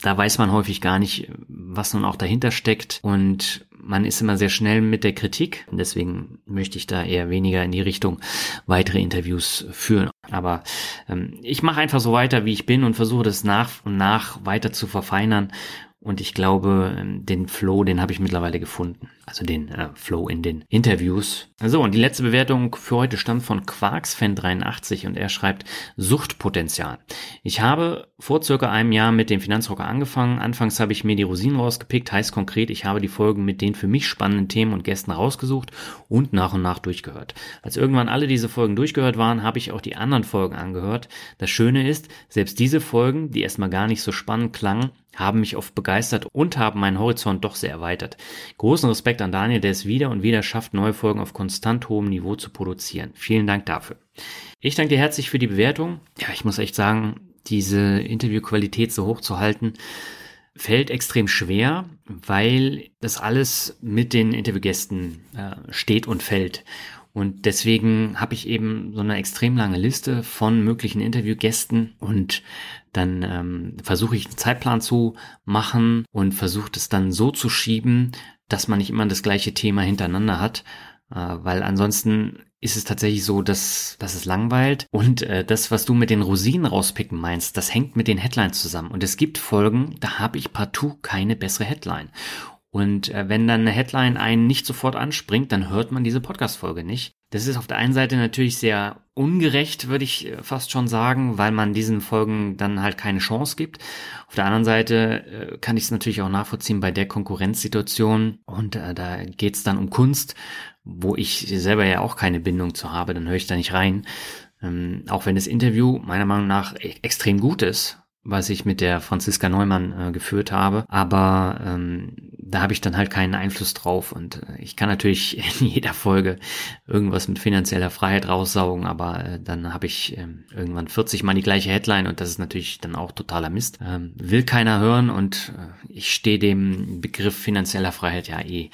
da weiß man häufig gar nicht, was nun auch dahinter steckt und man ist immer sehr schnell mit der Kritik. Deswegen möchte ich da eher weniger in die Richtung weitere Interviews führen. Aber ähm, ich mache einfach so weiter, wie ich bin und versuche das nach und nach weiter zu verfeinern und ich glaube, ähm, den Flow, den habe ich mittlerweile gefunden. Also den äh, Flow in den Interviews. So, und die letzte Bewertung für heute stammt von Quarksfan83 und er schreibt Suchtpotenzial. Ich habe vor circa einem Jahr mit dem Finanzrocker angefangen. Anfangs habe ich mir die Rosinen rausgepickt. Heißt konkret, ich habe die Folgen mit den für mich spannenden Themen und Gästen rausgesucht und nach und nach durchgehört. Als irgendwann alle diese Folgen durchgehört waren, habe ich auch die anderen Folgen angehört. Das Schöne ist, selbst diese Folgen, die erstmal gar nicht so spannend klangen, haben mich oft begeistert und haben meinen Horizont doch sehr erweitert. Großen Respekt an Daniel, der es wieder und wieder schafft, neue Folgen auf konstant hohem Niveau zu produzieren. Vielen Dank dafür. Ich danke dir herzlich für die Bewertung. Ja, ich muss echt sagen, diese Interviewqualität so hoch zu halten, fällt extrem schwer, weil das alles mit den Interviewgästen äh, steht und fällt. Und deswegen habe ich eben so eine extrem lange Liste von möglichen Interviewgästen und dann ähm, versuche ich einen Zeitplan zu machen und versuche es dann so zu schieben, dass man nicht immer das gleiche Thema hintereinander hat, äh, weil ansonsten ist es tatsächlich so, dass, dass es langweilt. Und äh, das, was du mit den Rosinen rauspicken meinst, das hängt mit den Headlines zusammen. Und es gibt Folgen, da habe ich partout keine bessere Headline. Und äh, wenn dann eine Headline einen nicht sofort anspringt, dann hört man diese Podcast-Folge nicht. Das ist auf der einen Seite natürlich sehr ungerecht, würde ich äh, fast schon sagen, weil man diesen Folgen dann halt keine Chance gibt. Auf der anderen Seite äh, kann ich es natürlich auch nachvollziehen bei der Konkurrenzsituation und äh, da geht es dann um Kunst, wo ich selber ja auch keine Bindung zu habe, dann höre ich da nicht rein. Ähm, auch wenn das Interview meiner Meinung nach e extrem gut ist, was ich mit der Franziska Neumann äh, geführt habe. Aber ähm, da habe ich dann halt keinen Einfluss drauf. Und äh, ich kann natürlich in jeder Folge irgendwas mit finanzieller Freiheit raussaugen, aber äh, dann habe ich äh, irgendwann 40 Mal die gleiche Headline und das ist natürlich dann auch totaler Mist. Ähm, will keiner hören und äh, ich stehe dem Begriff finanzieller Freiheit ja eh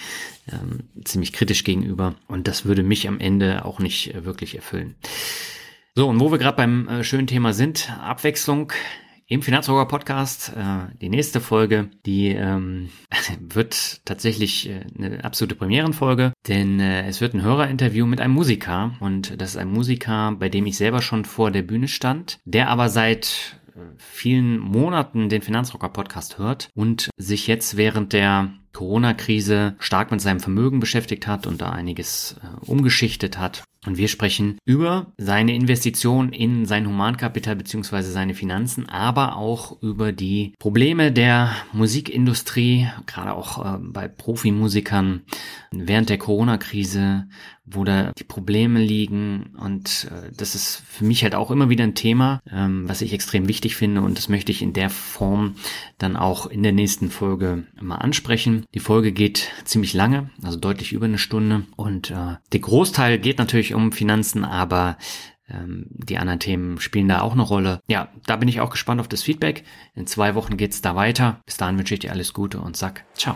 ähm, ziemlich kritisch gegenüber. Und das würde mich am Ende auch nicht äh, wirklich erfüllen. So, und wo wir gerade beim äh, schönen Thema sind, Abwechslung im Finanzrocker Podcast. Äh, die nächste Folge, die ähm, wird tatsächlich äh, eine absolute Premierenfolge, denn äh, es wird ein Hörerinterview mit einem Musiker und das ist ein Musiker, bei dem ich selber schon vor der Bühne stand, der aber seit äh, vielen Monaten den Finanzrocker Podcast hört und sich jetzt während der Corona-Krise stark mit seinem Vermögen beschäftigt hat und da einiges äh, umgeschichtet hat. Und wir sprechen über seine Investition in sein Humankapital beziehungsweise seine Finanzen, aber auch über die Probleme der Musikindustrie, gerade auch äh, bei Profimusikern während der Corona-Krise, wo da die Probleme liegen. Und äh, das ist für mich halt auch immer wieder ein Thema, ähm, was ich extrem wichtig finde. Und das möchte ich in der Form dann auch in der nächsten Folge mal ansprechen. Die Folge geht ziemlich lange, also deutlich über eine Stunde. Und äh, der Großteil geht natürlich um Finanzen, aber ähm, die anderen Themen spielen da auch eine Rolle. Ja, da bin ich auch gespannt auf das Feedback. In zwei Wochen geht's da weiter. Bis dahin wünsche ich dir alles Gute und sag ciao.